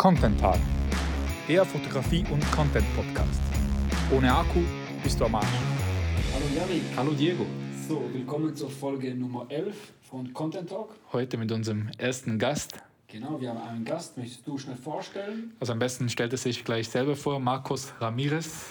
Content Tag, der Fotografie- und Content-Podcast. Ohne Akku bist du am Arsch. Hallo Janik. Hallo Diego. So, willkommen zur Folge Nummer 11 von Content Talk. Heute mit unserem ersten Gast. Genau, wir haben einen Gast. Möchtest du schnell vorstellen? Also am besten stellt er sich gleich selber vor, Marcos Ramirez.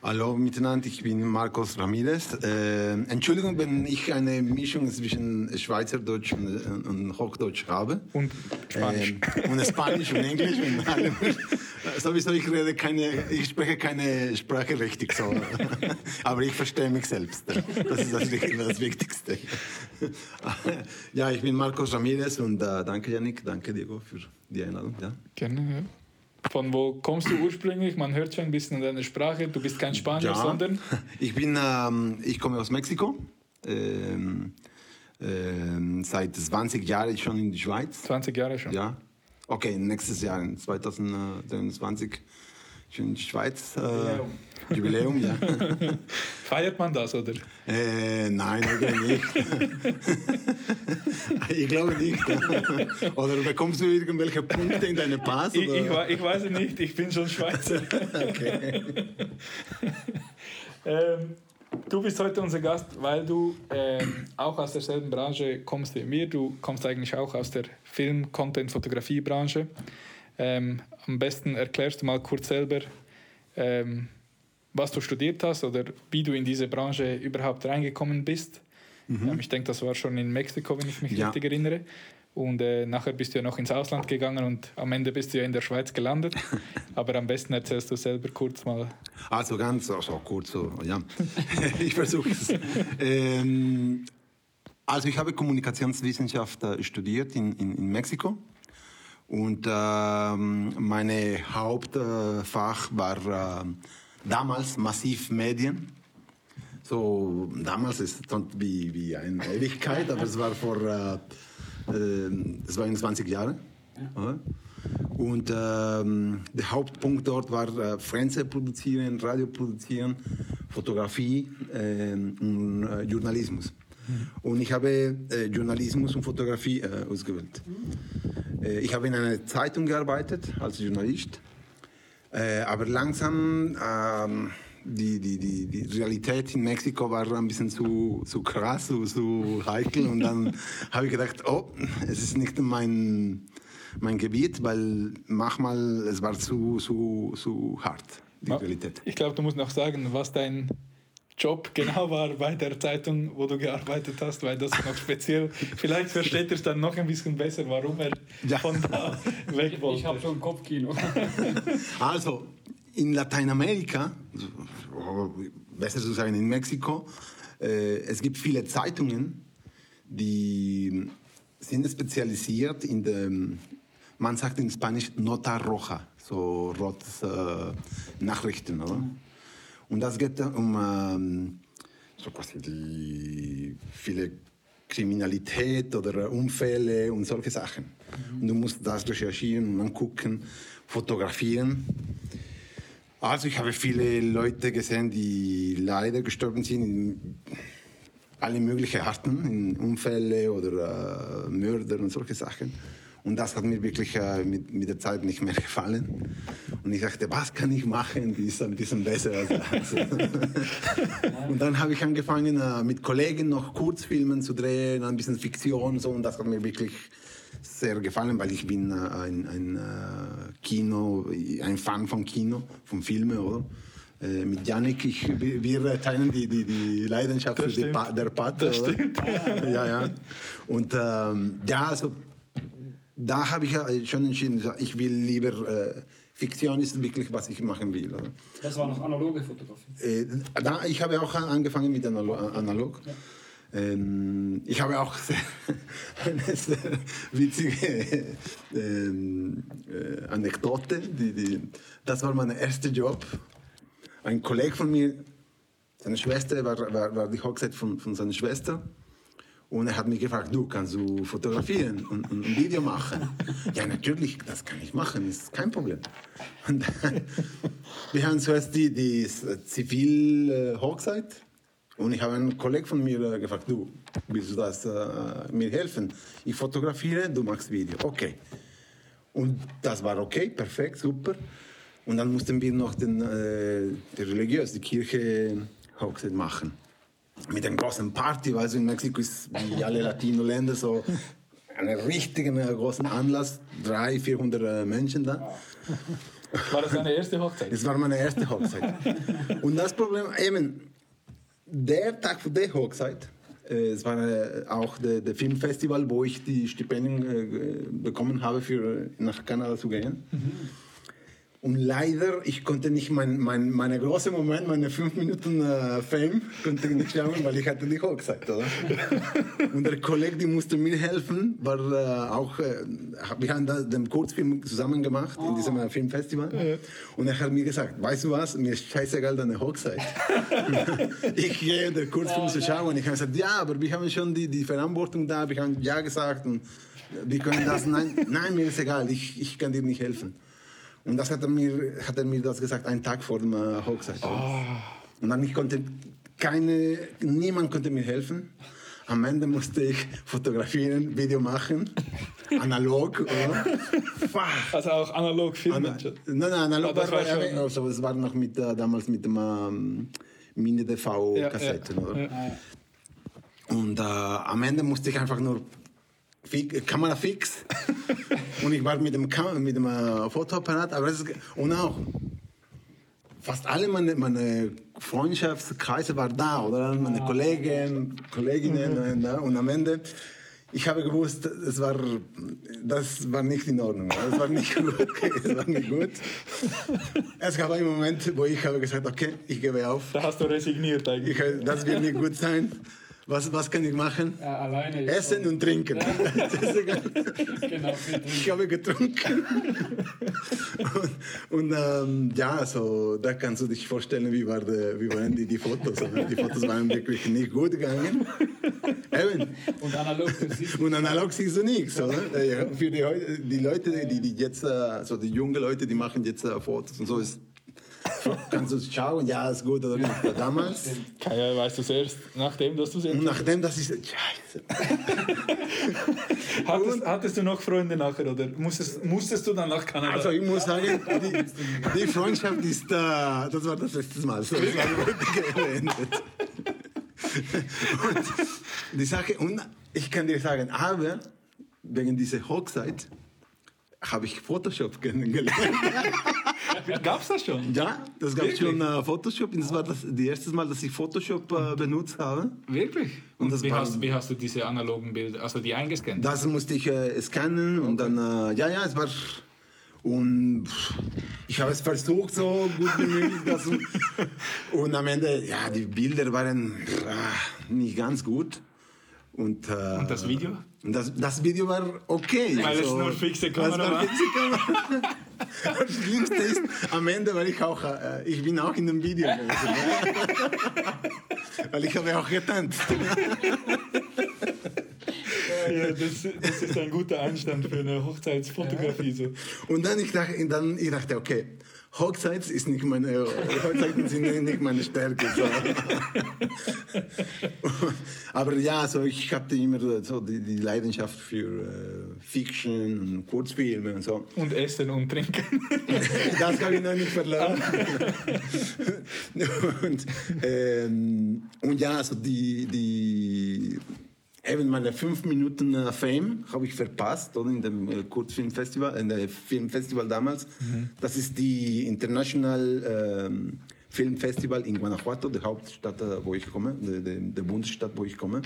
Hallo miteinander, ich bin Marcos Ramirez. Äh, Entschuldigung, wenn ich eine Mischung zwischen Schweizerdeutsch und, und Hochdeutsch habe. Und Spanisch. Ähm, und Spanisch und Englisch und allem. Sowieso, ich rede keine, ich spreche keine Sprache richtig so. Aber ich verstehe mich selbst. Das ist das, das Wichtigste. Ja, ich bin Marcos Ramirez und äh, danke Janik, danke Diego für die Einladung. Ja. Gerne, ja. Von wo kommst du ursprünglich? Man hört schon ein bisschen an deiner Sprache. Du bist kein Spanier, sondern Ich bin, ähm, ich komme aus Mexiko. Ähm, ähm, seit 20 Jahren schon in die Schweiz. 20 Jahre schon. Ja. Okay, nächstes Jahr, in 2023, die Schweiz. Äh, Jubiläum, ja. Feiert man das, oder? Äh, nein, irgendwie nicht. ich glaube nicht. Oder bekommst du irgendwelche Punkte in deine Pass? Ich, Oder? ich, ich weiß es nicht, ich bin schon Schweizer. Okay. Ähm, du bist heute unser Gast, weil du ähm, auch aus derselben Branche kommst wie mir. Du kommst eigentlich auch aus der Film-, Content-, Fotografie-Branche. Ähm, am besten erklärst du mal kurz selber, ähm, was du studiert hast oder wie du in diese Branche überhaupt reingekommen bist. Ähm, ich denke, das war schon in Mexiko, wenn ich mich Ja. richtig erinnere. Und äh, nachher bist du ja noch ins Ausland gegangen und am Ende bist du ja in der Schweiz gelandet. Aber am besten erzählst du selber kurz mal. Also ganz so, so kurz, so, ja. ich versuche es. Ähm, also ich habe Kommunikationswissenschaft äh, studiert in, in, in Mexiko. Und ähm, meine Hauptfach war äh, damals massiv Medien. So, damals ist es wie, wie eine Ewigkeit, aber es war vor äh, äh, es war 21 Jahre. Ja. Und ähm, der Hauptpunkt dort war äh, Fernsehen produzieren, Radio produzieren, Fotografie ähm, und äh, Journalismus. Und ich habe äh, Journalismus und Fotografie äh, ausgewählt. Äh, ich habe in einer Zeitung gearbeitet als Journalist. Äh, aber langsam, ähm, die, die, die, die Realität in Mexiko war ein bisschen zu, zu krass, zu, zu heikel. Und dann habe ich gedacht, oh, es ist nicht mein, mein Gebiet, weil manchmal es war zu, zu, zu hart, die Realität. Ich glaube, du musst noch sagen, was dein Job genau war bei der Zeitung, wo du gearbeitet hast, weil das noch speziell. Vielleicht versteht er es dann noch ein bisschen besser, warum er Ja. von da weg wollte. Ich habe schon Kopfkino. Also in Lateinamerika, besser zu sagen in Mexiko, äh, es gibt viele Zeitungen, die sind spezialisiert in dem, man sagt in Spanisch Nota Roja, so rotes äh, Nachrichten, oder? Und das geht um ähm, so quasi die viele Kriminalität oder Unfälle und solche Sachen. Und du musst das recherchieren und angucken, fotografieren. Also ich habe viele Leute gesehen, die leider gestorben sind in alle möglichen Arten, in Unfälle oder äh, Mörder und solche Sachen. Und das hat mir wirklich äh, mit, mit der Zeit nicht mehr gefallen. Und ich dachte, was kann ich machen, die ist ein bisschen besser als das. und dann habe ich angefangen, äh, mit Kollegen noch Kurzfilmen zu drehen, ein bisschen Fiktion so. Und das hat mir wirklich sehr gefallen, weil ich bin äh, ein, ein äh, Kino, ein Fan von Kino, von Filmen, oder? Äh, mit Janik, ich, wir- teilen die, die, die Leidenschaft für die pa der Pat. Das oder? stimmt. ja, ja. Und ähm, ja, also da habe ich ja schon entschieden, ich will lieber äh, Fiktion ist wirklich, was ich machen will. Oder? Das war noch analoge Fotografie. Äh, da, ich habe auch angefangen mit Analo Analog. Ähm, ich habe auch sehr, eine sehr witzige ähm, äh, Anekdote. Die, die, das war mein erster Job. Ein Kollege von mir, seine Schwester, war, war, war die Hochzeit von, von seiner Schwester. Und er hat mich gefragt, du, kannst du fotografieren und, und ein Video machen? ja, natürlich, das kann ich machen, ist kein Problem. Und dann, wir haben zuerst die, die Zivil-Hochzeit Und ich habe einen Kollegen von mir äh, gefragt, du, willst du das äh, mir helfen? Ich fotografiere, du machst Video. Okay. Und das war okay, perfekt, super. Und dann mussten wir noch den, äh, die religiös, die Kirche Hochzeit machen. Mit einer großen Party, weil so in Mexiko ist wie alle Latino-Länder so einen richtigen äh, großen Anlass, 300, 400 äh, Menschen da. War das deine erste Hochzeit? Das war meine erste Hochzeit. Und das Problem, eben, der Tag vor der Hochzeit, äh, es war äh, auch der, der Filmfestival, wo ich die Stipendien bekommen habe, für nach Kanada zu gehen. Und leider, ich konnte nicht mein, mein, meine große Moment, meine fünf Minuten äh, Fame, konnte ich nicht schauen, weil ich hatte die Hochzeit, oder? Und der Kollege, die musste mir helfen, war äh, auch, äh, wir haben da den Kurzfilm zusammen gemacht in diesem äh, Filmfestival. Und er hat mir gesagt, weißt du was, mir ist scheißegal deine Hochzeit. ich gehe den Kurzfilm zu schauen. Ich habe gesagt, ja, aber wir haben schon die, die Verantwortung da, wir haben ja gesagt und wir können das, nein, nein, mir ist egal, ich, ich kann dir nicht helfen. Und das hat er mir, hat er mir das gesagt, einen Tag vor dem äh, Hochzeit. Und dann ich konnte keine, niemand konnte mir helfen. Am Ende musste ich fotografieren, Video machen, analog. Also auch analog filmen. Ana, nein, nein, analog das war, war schon- also, es war noch mit, äh, damals mit dem ähm, Mini-DV-Kassetten. Ja, oder? ja. Und äh, am Ende musste ich einfach nur Kamera fix und ich war mit dem, Kam mit dem äh, Fotoapparat. Aber es ist, und auch fast alle meine, meine Freundschaftskreise waren da, oder? Meine Kollegen, Kolleginnen. äh, Und am Ende, ich habe gewusst, es war, das war nicht in Ordnung. Das war nicht gut. Es war nicht gut. Es gab einen Moment, wo ich habe gesagt, okay, ich gebe auf. Da hast du resigniert eigentlich. Ich, das wird nicht gut sein. Was, was kann ich machen? Ja, alleine Essen und trinken. Egal. Genau. Ich habe getrunken. Und, und ähm, ja, so, da kannst du dich vorstellen, wie, war der, wie waren die, die Fotos. oder? Die Fotos waren wirklich nicht gut gegangen. Eben. Und analog siehst Und analog siehst du nichts, oder? Ja, Für die, die Leute, die, die jetzt, äh, so die jungen Leute, die machen jetzt äh, Fotos und so, ist, kannst du schauen, ja, ist gut oder nicht. Damals, Kaya, weißt du es erst, nachdem dass du es jetzt nachdem, das ist, scheiße. hattest, hattest du noch Freunde nachher oder musstest, musstest du dann nach Kanada? Also ich muss sagen, die, die Freundschaft ist, äh, das war das letzte Mal. So, das war geendet. Und die Sache, und ich kann dir sagen, aber wegen dieser Hochzeit habe ich Photoshop kennengelernt. Gab's das schon? Ja, das gab Wirklich? schon äh, Photoshop. Und das war das, das erste Mal, dass ich Photoshop äh, benutzt habe. Wirklich? Und, das wie, war- hast, wie hast du diese analogen Bilder, also die eingescannt? Das musste ich äh, scannen und dann, äh, ja, ja, es war. Und ich habe es versucht, so gut wie möglich. Das, und, und am Ende, ja, die Bilder waren ah, nicht ganz gut. Und, äh, Und das Video? das, das Video war okay. Weil es nur fixe Kamera war. Fixe Kamera. Das Schlimmste ist, am Ende war ich auch, äh, ich bin auch in dem Video gewesen. Weil ich habe auch getanzt. Ja, das, das ist ein guter Einstand für eine Hochzeitsfotografie. So. Und dann ich dachte, dann ich dachte okay, Hochzeit ist nicht meine, Hochzeiten sind nicht meine Stärke. So. Aber ja, so ich hatte immer so die, die Leidenschaft für äh, Fiction und Kurzfilme und so. Und essen und trinken. Das habe ich noch nicht verloren. und, ähm, und ja, so die, die eben meine fünf Minuten äh, Fame habe ich verpasst, oder in dem äh, Kurzfilmfestival, in der Filmfestival damals. Das ist die International ähm, Filmfestival in Guanajuato, der Hauptstadt, äh, wo ich komme, der, der, der Bundesstadt, wo ich komme.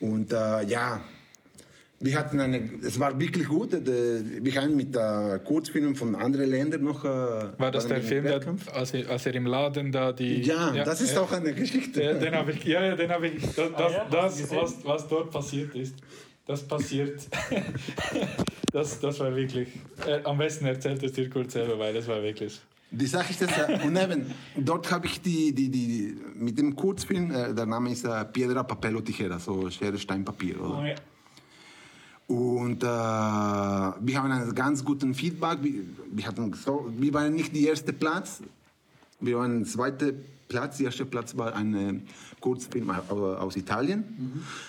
Und äh, ja, wir hatten eine, es war wirklich gut. äh, Wir haben mit äh, Kurzfilmen von anderen Ländern noch. Äh, War das der Film, der, als, er, als er im Laden da die. Ja, das ist ja. auch eine Geschichte. Ja, den habe ich, ja, ja, den habe ich. Das, das, Ah ja, das was, was dort passiert ist, das passiert. das, das war wirklich. Äh, am besten erzählt es dir kurz selber, weil das war wirklich. Die Sache ist, dass, äh, und eben, dort habe ich die, die, die, mit dem Kurzfilm, äh, der Name ist äh, Piedra, Papel o Tijera, so Schere, Stein, Papier. Oder? Und äh, wir haben einen ganz guten Feedback. Wir, wir, hatten so, wir waren nicht der erste Platz, Wir waren zweiter Platz. Der erste Platz war ein äh, Kurzfilm au- aus Italien.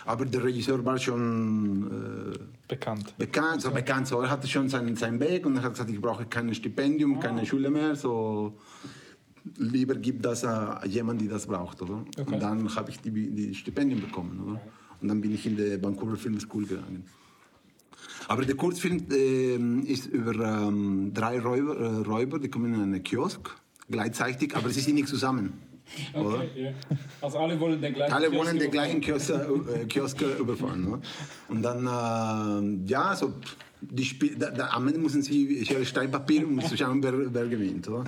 Aber der Regisseur war schon äh, Bekannt. bekannt, so bekannt, so er hatte schon seinen, seinen Weg und er hat gesagt, ich brauche kein Stipendium, keine Schule mehr, so lieber gibt das äh, jemand, der das braucht, oder? Okay. Und dann habe ich die, die Stipendium bekommen, oder? Und dann bin ich in die Vancouver Film School gegangen. Aber der Kurzfilm ähm, ist über ähm, drei Räuber, äh, Räuber, die kommen in einen Kiosk gleichzeitig, aber sie sind nicht zusammen. Okay, ja. Also alle wollen den gleichen Alle Kiosk wollen den gleichen Kiosk, äh, Kiosk überfahren. Ne? Und dann, äh, ja, so, die Spiel, da, da, am Ende müssen sie Stein, Papier, um zu schauen, wer, wer gewinnt. Oder?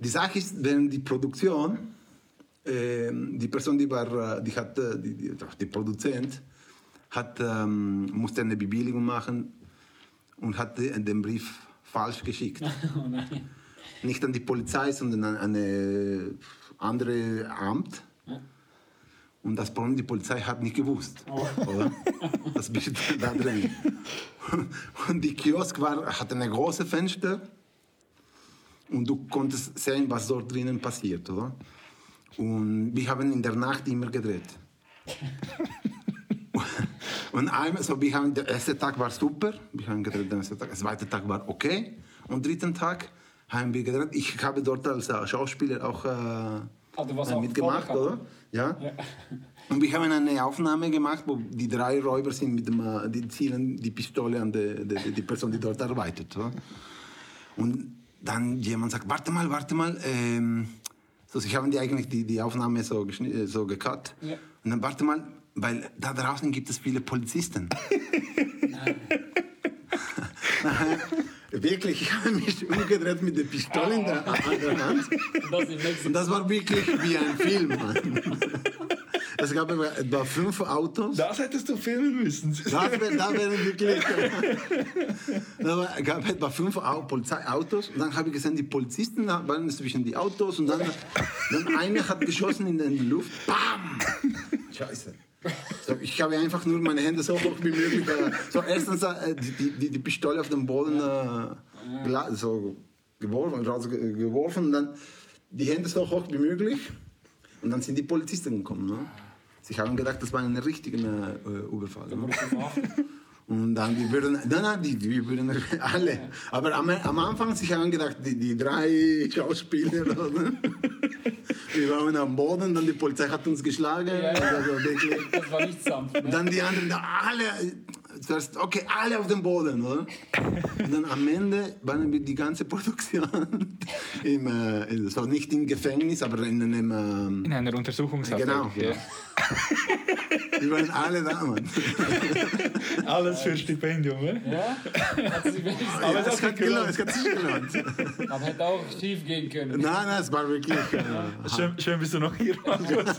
Die Sache ist, während die Produktion, äh, die Person, die war, äh, die hat, äh, die, die, die Produzent, hat, ähm, musste eine Bewilligung machen und hat den Brief falsch geschickt. Oh. Nicht an die Polizei, sondern an eine andere Amt. Und das Problem, die Polizei hat nicht gewusst. Oder? Das bist da drin. Und die Kiosk war, hatte eine große Fenster und du konntest sehen, was dort drinnen passiert. Oder? Und wir haben in der Nacht immer gedreht. Und einmal, so, wir haben, der erste Tag war super, wir haben gedreht, der erste Tag, der zweite Tag war okay. Und dritten Tag haben wir gedreht. Ich habe dort als äh, Schauspieler auch äh, auch mitgemacht, oder? Ja. Und wir haben eine Aufnahme gemacht, wo die drei Räuber sind mit dem, äh, die zielen die Pistole an die, die, die Person, die dort arbeitet. Oder? Und dann jemand sagt, warte mal, warte mal. Ähm, so, sie haben die eigentlich die, die Aufnahme so, so gecut. Ja. Und dann warte mal, weil da draußen gibt es viele Polizisten. Wirklich, ich habe mich umgedreht mit der Pistole in der, an der Hand. Und das war wirklich wie ein Film. Mann. Es gab etwa fünf Autos. Das hättest du filmen müssen. Das wär, da wären wirklich. war- gab etwa fünf Au Polizeiautos. Und dann habe ich gesehen, die Polizisten waren zwischen die Autos. Und dann, dann einer hat geschossen in die Luft. Bam! Scheiße. So, ich habe einfach nur meine Hände so hoch wie möglich. Äh, so erstens äh, die, die, die Pistole auf den Boden äh, so geworfen, raus ge- geworfen und dann die Hände so hoch wie möglich. Und dann sind die Polizisten gekommen. Ne? Sie haben gedacht, das war ein richtiger äh, Überfall. Ne? Und dann, die würden, nein, nein, die, die würden alle. Aber am, am Anfang, sie haben gedacht, die, die drei Schauspieler, oder? wir waren am Boden, dann die Polizei hat uns geschlagen. Ja, ja. Also. Das war nicht sanft. Ne? dann die anderen, alle, zuerst, okay, alle auf dem Boden, oder? Und dann am Ende waren wir die ganze Produktion, im, äh, so nicht im Gefängnis, aber in einem, ähm, In einer Untersuchungshaft. Genau, Ja. wir waren alle da, Mann. Alles für Stipendium, ne? Ja? Wenigstens Ja, das es, hat gelohnt, es hat sich gelohnt. Aber hätte auch schief gehen können. Nein, nein, es war wirklich. Äh, Schön, schön bist du noch hier, Markus.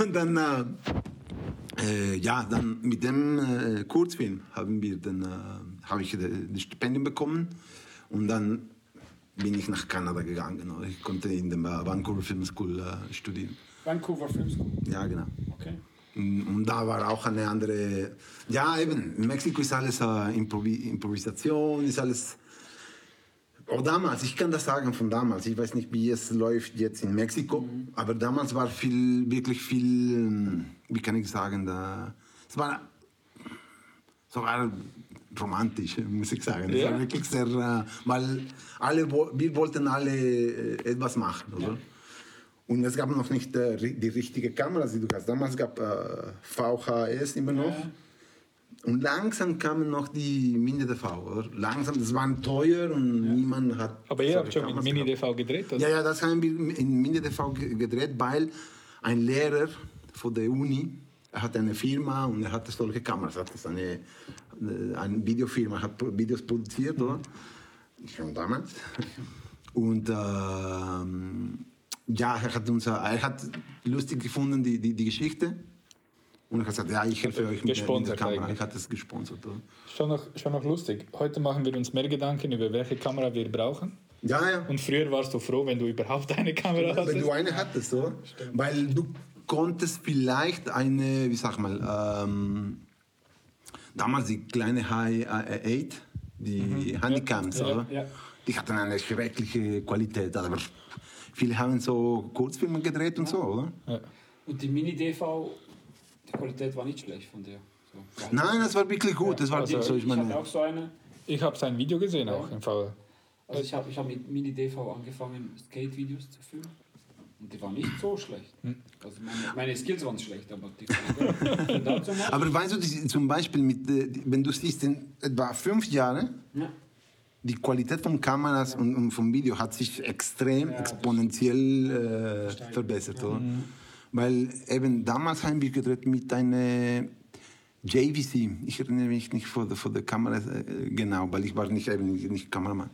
und dann, äh, äh, ja, dann mit dem äh, Kurzfilm haben wir dann, äh, habe ich das Stipendium bekommen und dann bin ich nach Kanada gegangen. Ich konnte in der Vancouver Film School äh, studieren. Vancouver Film School. Ja, genau. Okay. Und da war auch eine andere. Ja, eben, in Mexiko ist alles äh, Improvi Improvisation, ist alles. Auch damals, ich kann das sagen von damals. Ich weiß nicht, wie es läuft jetzt in Mexiko, aber damals war viel, wirklich viel, ähm, wie kann ich sagen, da, es war sogar romantisch, muss ich sagen. Es Ja. war wirklich sehr, äh, weil alle, wir wollten alle äh, etwas machen, oder? Und es gab noch nicht äh, die richtige Kamera, die du hast. Damals gab äh, VHS immer noch. Und langsam kamen noch die Mini-DV, oder? Langsam, das war teuer und niemand hat... Aber ihr habt schon mit. Mini-DV gedreht, oder? Ja, ja, das haben wir in Mini-DV ge- gedreht, weil ein Lehrer von der Uni, er hat eine Firma und er hatte solche Kameras, er hat das eine, äh, eine Videofirma, hat Videos produziert, oder? Schon damals. Und ähm, ja, er hat, uns, er hat lustig gefunden, die, die, die Geschichte. Und er hat gesagt, ja, ich helfe euch mit der, mit der Gesponsert Kamera. eigentlich. Ich hatte es gesponsert. Oder? Schon noch, schon noch lustig. Heute machen wir uns mehr Gedanken über welche Kamera wir brauchen. Ja, ja. Und früher warst du froh, wenn du überhaupt eine Kamera Wenn hattest. du eine hattest, oder? Weil du konntest vielleicht eine, wie sag mal, ähm, damals die kleine High 8, die Handycams, Ja, oder? ja. die hatten eine schreckliche Qualität. Aber viele haben so Kurzfilme gedreht und so, oder? Ja. Und die Mini-DV, die Qualität war nicht schlecht von der. So. Nein, das war wirklich gut. Das war Die, so, ich ich meine, auch so eine. Ich habe sein Video gesehen auch im VR. Also ich habe ich hab mit Mini-DV angefangen, Skate-Videos zu filmen. Und die waren nicht so schlecht. Also meine, meine Skills waren schlecht, aber die aber weißt du, zum Beispiel, mit, äh, wenn du siehst, in etwa fünf Jahren, Ja. die Qualität von Kameras und, und vom Video hat sich extrem Ja, exponentiell äh, verbessert, oder? Weil eben damals haben wir gedreht mit einer JVC. Ich erinnere mich nicht vor der, vor der Kamera äh, genau, weil ich war nicht eben nicht, Kameramann.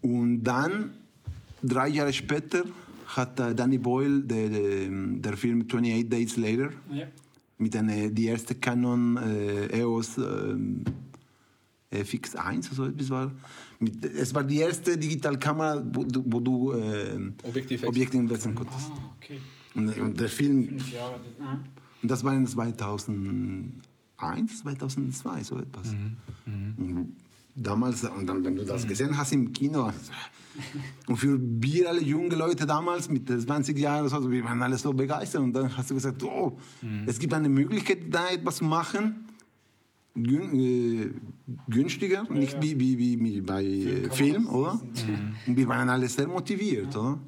Und dann drei Jahre später hat äh, Danny Boyle der, der, Film 28 Days Later Ja. mit einer die erste Canon äh, EOS ähm, FX1 oder so etwas war. Mit, es war die erste Digitalkamera, wo du, wo du äh, Objektiv Objektive wechseln konntest. Ah, okay. Und, der Film. Ah. und das war in 2001, 2002, so etwas. Und damals, und dann, wenn du das gesehen hast im Kino, und für wir alle junge Leute damals mit 20 Jahren, so, wir waren alle so begeistert. Und dann hast du gesagt, oh, es gibt eine Möglichkeit, da etwas zu machen, gün, äh, günstiger, nicht Wie, wie, wie, wie bei äh, Film, oder? Und wir waren alle sehr motiviert, oder?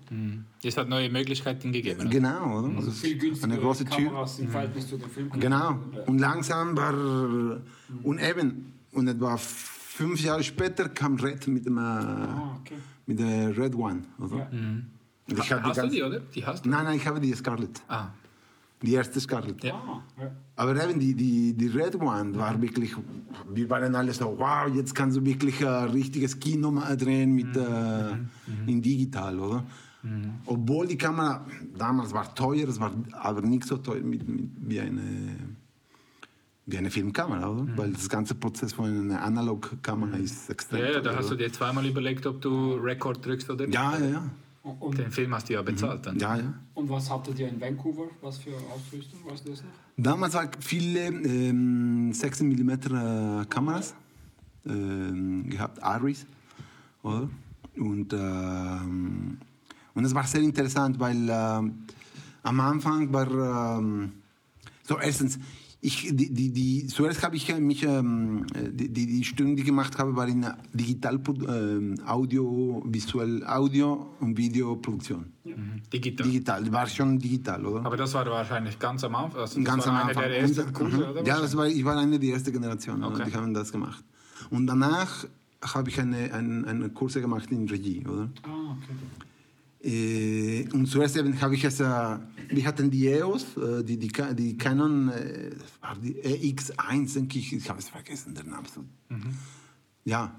Es hat neue Möglichkeiten gegeben. Genau, oder? Also Das viel günstiger eine große Tür. Im Verhältnis zu den Filmen. Genau. Und langsam war. Und eben, und etwa fünf Jahre später kam Red mit dem. Ah, okay. Mit der Red One, oder? Und ich hab Hast du ganz- die, oder? Die hast du? Nein, nein, ich habe die Scarlett. Ah, Die erste Scarlett. Ja. Aber eben die, die, die Red One war wirklich, wir waren alle so, wow, jetzt kannst du wirklich ein richtiges Kino mal drehen mit, äh, in digital, oder? Obwohl die Kamera damals war teuer, es war aber nicht so teuer mit, mit, wie, eine, wie eine Filmkamera, oder? Weil das ganze Prozess von einer Analogkamera ist extrem ja, ja, da hast du dir zweimal überlegt, ob du Rekord drückst oder nicht. ja, ja, ja, Und, Den Film hast du ja bezahlt dann. ja, ja. und was hattet ihr in Vancouver? Was für Ausrüstung? Weißt du das noch? Damals waren viele ähm, 16 mm äh, Kameras ähm, gehabt, Aris, oder? Und, ähm, und es war sehr interessant, weil ähm, am Anfang war ähm, so erstens ich, die, die, die, zuerst habe ich mich, ähm, die, die, die Stunden, die ich gemacht habe, war in Digital, ähm, Audio, Visuell, Audio und Videoproduktion. Mhm. Digital. Digital, war schon digital, oder? Aber das war wahrscheinlich ganz am Anfang. Also Ganz am Anfang. der ersten Kurse, oder? Ja, das war, ich war eine der ersten Generationen, Okay. die haben das gemacht. Und danach habe ich eine, eine, eine Kurse gemacht in Regie, oder? Ah, okay. Äh, und zuerst eben habe ich es, äh, wir hatten die EOS, äh, die, die, die Canon, äh, die EX1, denke ich, ich habe es vergessen, der Name. So. Ja,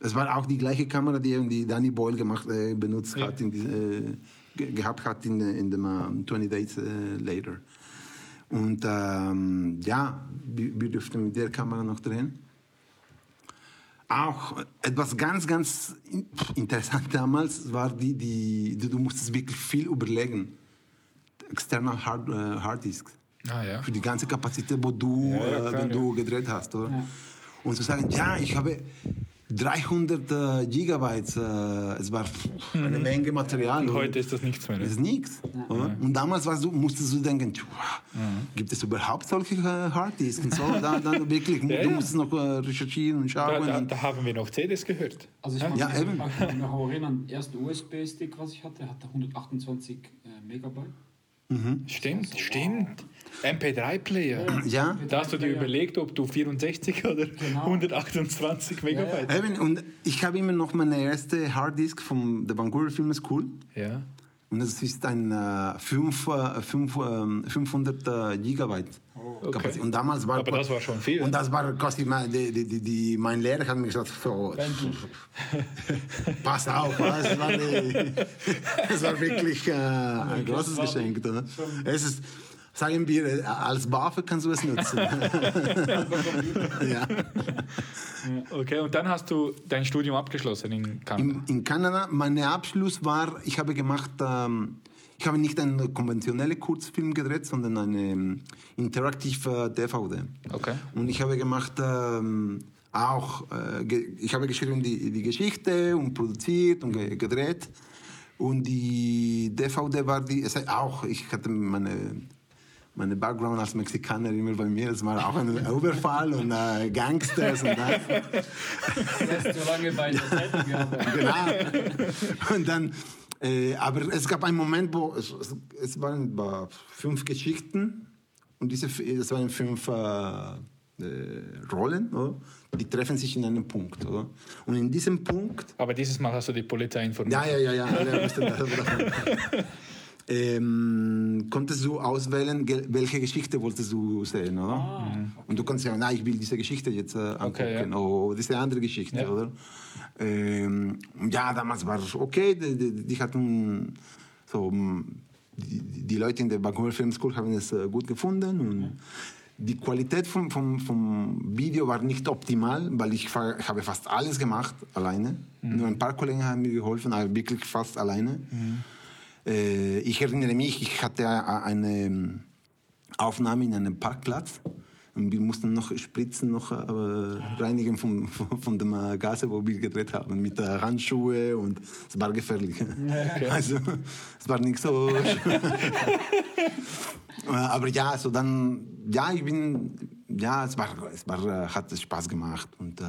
es war auch die gleiche Kamera, die, eben die Danny Boyle gemacht, äh, benutzt hat, in äh, ge gehabt hat in, in dem äh, 20 Days Later. Und ähm, ja, wir, wir durften mit der Kamera noch drehen. Auch etwas ganz, ganz in- interessant damals war die, die, du, du musstest wirklich viel überlegen. External Hard, äh, Harddisk. Ah, ja. Für die ganze Kapazität, wo du, ja, äh, klar, wenn ja. du gedreht hast, oder? Und zu sagen, ja, ich habe 300 äh, Gigabyte, äh, es war pff, eine Menge Material. Und heute ist das nichts mehr. Das ist nichts. Oder? Und damals warst du, musstest du denken, tja, gibt es überhaupt solche äh, Harddisks? Und so, dann, dann wirklich, Ja, du ja. musst noch recherchieren und Da, schauen. da, und, da haben wir noch CDs gehört. Also ich Ja. kann Ja, mich eben. ich kann mich noch erinnern, der erste USB-Stick, was ich hatte, hatte 128 äh, Megabyte. Stimmt, stimmt. MP3-Player. ja, Da hast du dir überlegt, ob du 64 oder Genau. 128 Megabyte. eben, und ich habe immer noch meine erste Harddisk von der Vancouver Film School. Ja. Und das ist ein äh, fünf, äh, fünf, ähm, 500 äh, Gigabyte. Kapazität. Und damals war Aber das war schon viel. Und das war quasi mein, die, die, die, mein Lehrer hat mir gesagt, so, pass auf, das war, das war wirklich äh, ein großes Geschenk. Oder? Es ist, sagen wir, äh, als Waffe kannst du es nutzen. ja. Okay, und dann hast du dein Studium abgeschlossen in Kanada. in, in Kanada, mein Abschluss war, ich habe gemacht, ähm, ich habe nicht einen konventionellen Kurzfilm gedreht, sondern eine ähm, interaktive DVD. Okay. Und ich habe gemacht ähm, auch, äh, ich habe geschrieben die, die Geschichte und produziert und ge- gedreht. Und die DVD war die, auch, ich hatte meine, meine Background als Mexikaner immer bei mir, es war auch ein Überfall und äh, Gangsters und das. Du hast so lange bei der Zeitung gearbeitet. genau. Und dann, äh, aber es gab einen Moment, wo es, es, es waren war fünf Geschichten und diese es waren fünf äh, äh, Rollen, oder? die treffen sich in einem Punkt. Oder? Und in diesem Punkt Aber dieses Mal hast du die Polizei informiert. ja, ja, ja, ja. ähm, konntest du auswählen, welche Geschichte wolltest du sehen, oder? Und du konntest sagen, nein, ich will diese Geschichte jetzt äh, angucken, Okay, ja. oder diese andere Geschichte, Ja. oder? Ähm, ja, damals war es okay, die, die, die hatten so, mm, die, die Leute in der Vancouver Film School haben es äh, gut gefunden und die Qualität vom, vom, vom Video war nicht optimal, weil ich, ich habe fast alles gemacht alleine. Nur ein paar Kollegen haben mir geholfen, aber wirklich fast alleine. Äh, ich erinnere mich, ich hatte eine ähm, Aufnahme in einem Parkplatz. Und wir mussten noch spritzen, noch äh, reinigen von, von, dem äh, Gase, wo wir gedreht haben, mit äh, Handschuhe und es war gefährlich. Also es war nicht so. Äh, Aber ja, so dann, ja, ich bin, ja, es war, es war, äh, hat Spaß gemacht und, äh,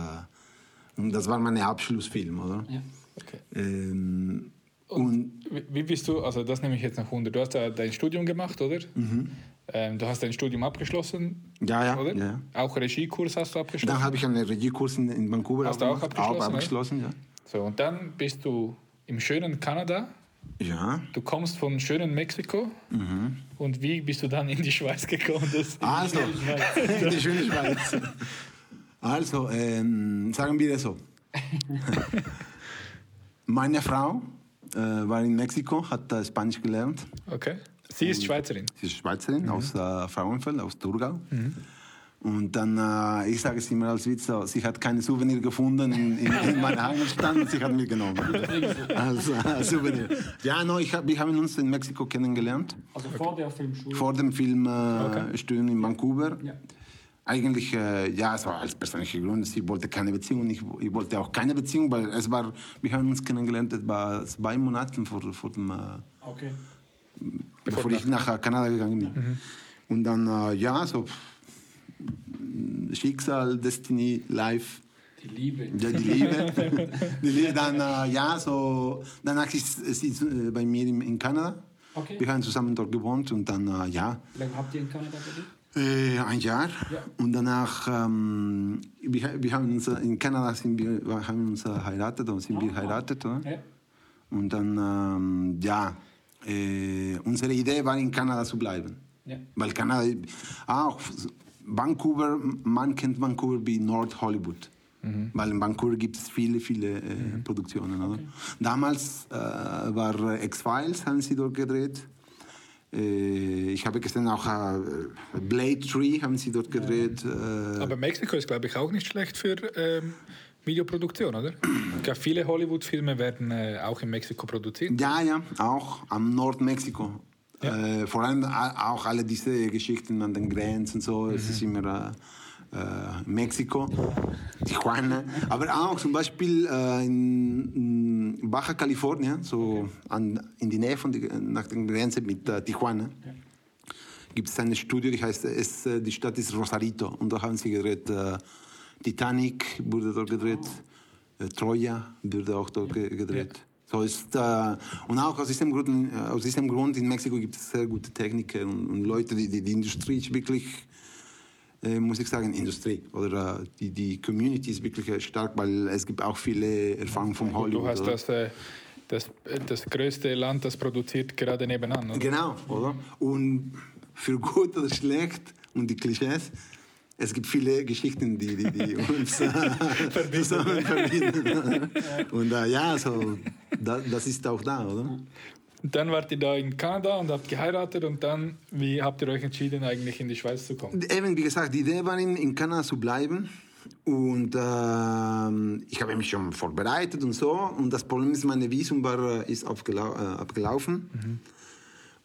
und das war mein Abschlussfilm, oder? Ja. Okay. Ähm, und Wie- Wie bist du, also das nehme ich jetzt nach 100. Du hast ja dein Studium gemacht, oder? Ähm, du hast dein Studium abgeschlossen, ja, ja, oder? ja. Auch Regiekurs hast du abgeschlossen. Dann habe ich einen Regiekurs in, in Vancouver Hast du auch gemacht, abgeschlossen, Auch ne? abgeschlossen, ja. So, und dann bist du im schönen Kanada. Ja. Du kommst von schönen Mexiko. Und wie bist du dann in die Schweiz gekommen? Also, in die schöne Schweiz. Also, ähm, sagen wir das so. Meine Frau äh, war in Mexiko, hat äh, Spanisch gelernt. Okay. Sie ist Schweizerin. Sie ist Schweizerin aus äh, Frauenfeld, aus Thurgau. Und dann, äh, ich sage es immer als Witz, so, sie hat keine Souvenir gefunden in, in, in meiner Heimatstadt und sie hat mitgenommen. als äh, Souvenir. Ja, no, ich hab, wir haben uns in Mexiko kennengelernt. Also vor der Filmschule. Vor dem Film äh, Okay. In Vancouver. Ja. Eigentlich, äh, ja, es war als persönliche Gründe. Sie wollte keine Beziehung. Ich, ich wollte auch keine Beziehung, weil es war, wir haben uns kennengelernt, es war zwei Monate vor, vor dem, äh, Okay. bevor ich nach Kanada gegangen bin. Und dann, äh, ja, so Schicksal, Destiny, Life. Die Liebe. Ja, die Liebe. die Liebe dann, äh, ja, so, danach ist sie äh, bei mir in, in Kanada. Okay. Wir haben zusammen dort gewohnt und dann, äh, ja, Wie lange habt ihr in Kanada gelebt? Äh, ein Jahr. Ja. Und danach, ähm, wir, wir haben uns, in Kanada sind wir, wir haben uns heiratet, oder sind wir Ah. heiratet. Oder? Ja. Und dann, ähm, ja, äh, unsere Idee war, in Kanada zu bleiben. Ja. Weil Kanada, auch Vancouver, man kennt Vancouver wie Nord Hollywood. Weil in Vancouver gibt es viele, viele äh, Produktionen. Oder? Damals äh, war X-Files, haben sie dort gedreht. Äh, ich habe gesehen, auch äh, Blade Tree haben sie dort gedreht. Äh, Aber Mexiko ist, glaube ich, auch nicht schlecht für ähm, Videoproduktion, oder? Ich glaube, viele Hollywood-Filme werden äh, auch in Mexiko produziert. Ja, ja, auch am Nordmexiko. Äh, vor allem auch alle diese Geschichten an den Grenzen und so, es ist immer äh, äh, Mexiko, Tijuana, aber auch zum Beispiel in, in Baja California, so an, in die Nähe von die, nach der Grenze mit Tijuana, gibt es ein Studio, die heißt, es, die Stadt ist Rosarito. Und da haben sie gedreht, äh, Titanic wurde dort gedreht, Troja wurde auch dort ge gedreht. So ist, äh, und auch aus diesem, Grund, aus diesem Grund in Mexiko gibt es sehr gute Techniker und, und Leute, die, die, die Industrie wirklich, muss ich sagen, Industrie. Oder äh, die, die Community ist wirklich äh, stark, weil es gibt auch viele Erfahrungen vom Hollywood. Du hast das, äh, das, äh, das größte Land, das produziert gerade nebenan. Oder? Genau, oder? Und für gut oder schlecht und die Klischees, es gibt viele Geschichten, die, die, die uns äh, zusammen verbinden. Und äh, ja, so, da, das ist auch da, oder? Dann wart ihr da in Kanada und habt geheiratet und dann, wie habt ihr euch entschieden, eigentlich in die Schweiz zu kommen? Eben, wie gesagt, die Idee war, in, in Kanada zu bleiben. Und ähm, ich habe mich schon vorbereitet und so. Und das Problem ist, meine Visum war, äh, ist abgelau äh, abgelaufen.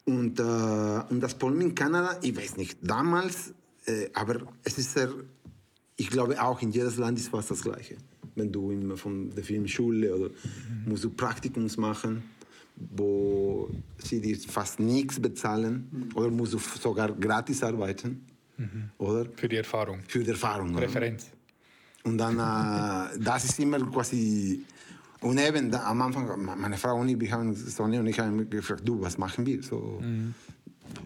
Und, äh, und das Problem in Kanada, ich weiß nicht, damals, äh, aber es ist sehr ich glaube auch in jedes Land ist fast das Gleiche. Wenn du im, von der Filmschule oder musst du Praktikums machen, wo sie dir fast nichts bezahlen oder musst du sogar gratis arbeiten, oder? Für die Erfahrung. Für die Erfahrung. oder? Referenz. Und dann, äh, das ist immer quasi. Und eben da, am Anfang, meine Frau und ich, wir haben, Sonja und ich haben gefragt, du, was machen wir? So,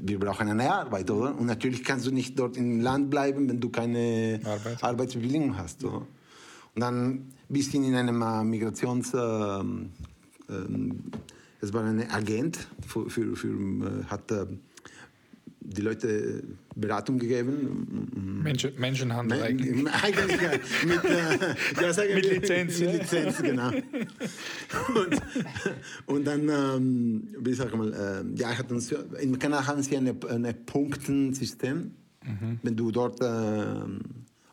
Wir brauchen eine Arbeit, oder? Und natürlich kannst du nicht dort im Land bleiben, wenn du keine Arbeit. Arbeitsbewilligung hast. Oder? Und dann bisschen in einem äh, Migrations... ähm, ähm, es war ein Agent, für, für, für, äh, hat äh, die Leute Beratung gegeben. Menschen, Menschenhandel Nein, eigentlich. eigentlich ja, mit, äh, ja, sagen Mit Lizenz, Mit ja. Lizenz, genau. Und, und dann, ähm, wie sag ich mal, äh, ja, hat uns, in Kanada haben sie ein eine Punktensystem. Mhm. Wenn du dort äh,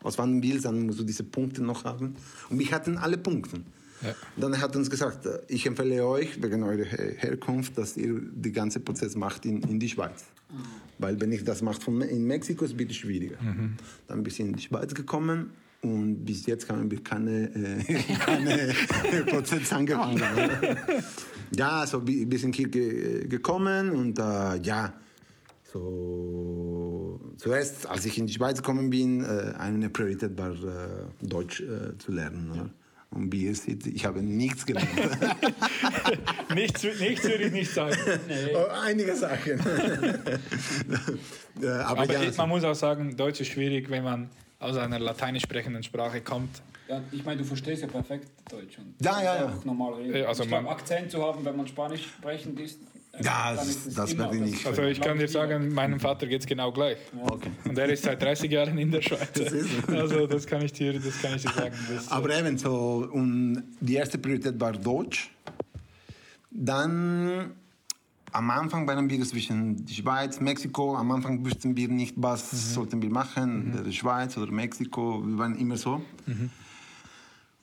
auswandern willst, dann musst du diese Punkte noch haben. Und wir hatten alle Punkte. Ja. Dann hat uns gesagt, äh, ich empfehle euch wegen eurer Her- Herkunft, dass ihr den ganzen Prozess macht in, in die Schweiz. Weil wenn ich das mache von, in Mexiko, ist es bisschen schwieriger. Dann bin ich in die Schweiz gekommen und bis jetzt haben wir keine, äh, keine Prozess angefangen. ja, so wir sind hier ge gekommen und äh, ja, so zuerst, als ich in die Schweiz gekommen bin, äh, eine Priorität war, äh, Deutsch äh, zu lernen. Oder? Und wie ihr seht, ich habe nichts gelernt. Nichts, nichts würde ich nicht sagen. oh, einige Sachen. Äh, aber, Aber ja, ich- man muss auch sagen, Deutsch ist schwierig, wenn man aus einer lateinisch sprechenden Sprache kommt. Ja, ich meine, du verstehst ja perfekt Deutsch. Und Ja, ja, ja. auch normal reden. Also ich glaub, man- Akzent zu haben, wenn man Spanisch sprechend ist, das- ist das werde ich nicht Also ich kann dir sagen, meinem Vater geht es genau gleich. okay. Und er ist seit 30 Jahren in der Schweiz. ist- Also das kann ich dir, das kann ich dir sagen. Das, Aber eben so, und die erste Priorität war Deutsch. Dann am Anfang waren wir zwischen die Schweiz, Mexiko. Am Anfang wussten wir nicht, was sollten wir machen, der Schweiz oder Mexiko. Wir waren immer so.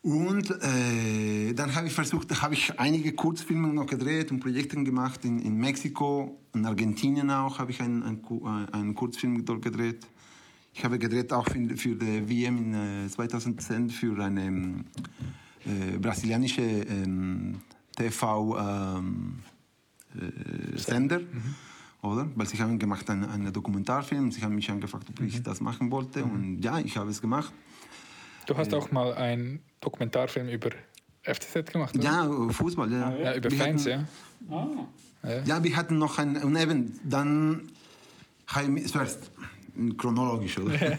Und äh, dann habe ich versucht, habe ich einige Kurzfilme noch gedreht und Projekte gemacht in, in Mexiko, in Argentinien auch habe ich einen, einen, äh, einen Kurzfilm dort gedreht. Ich habe gedreht auch für, für die WM in äh, 2010 für eine ähm, äh, brasilianische ähm, TV ähm, äh, Sender, oder? Weil sie haben gemacht einen, einen Dokumentarfilm. Sie haben mich angefragt, ob ich das machen wollte und ja, ich habe es gemacht. du hast auch mal einen Dokumentarfilm über FCZ gemacht, oder? Ja, Fußball, ja. Ja, über Wir Fans, hatten, ja. Ah, Ja, wir hatten noch ein, und eben, dann habe ich zuerst chronologisch, oder?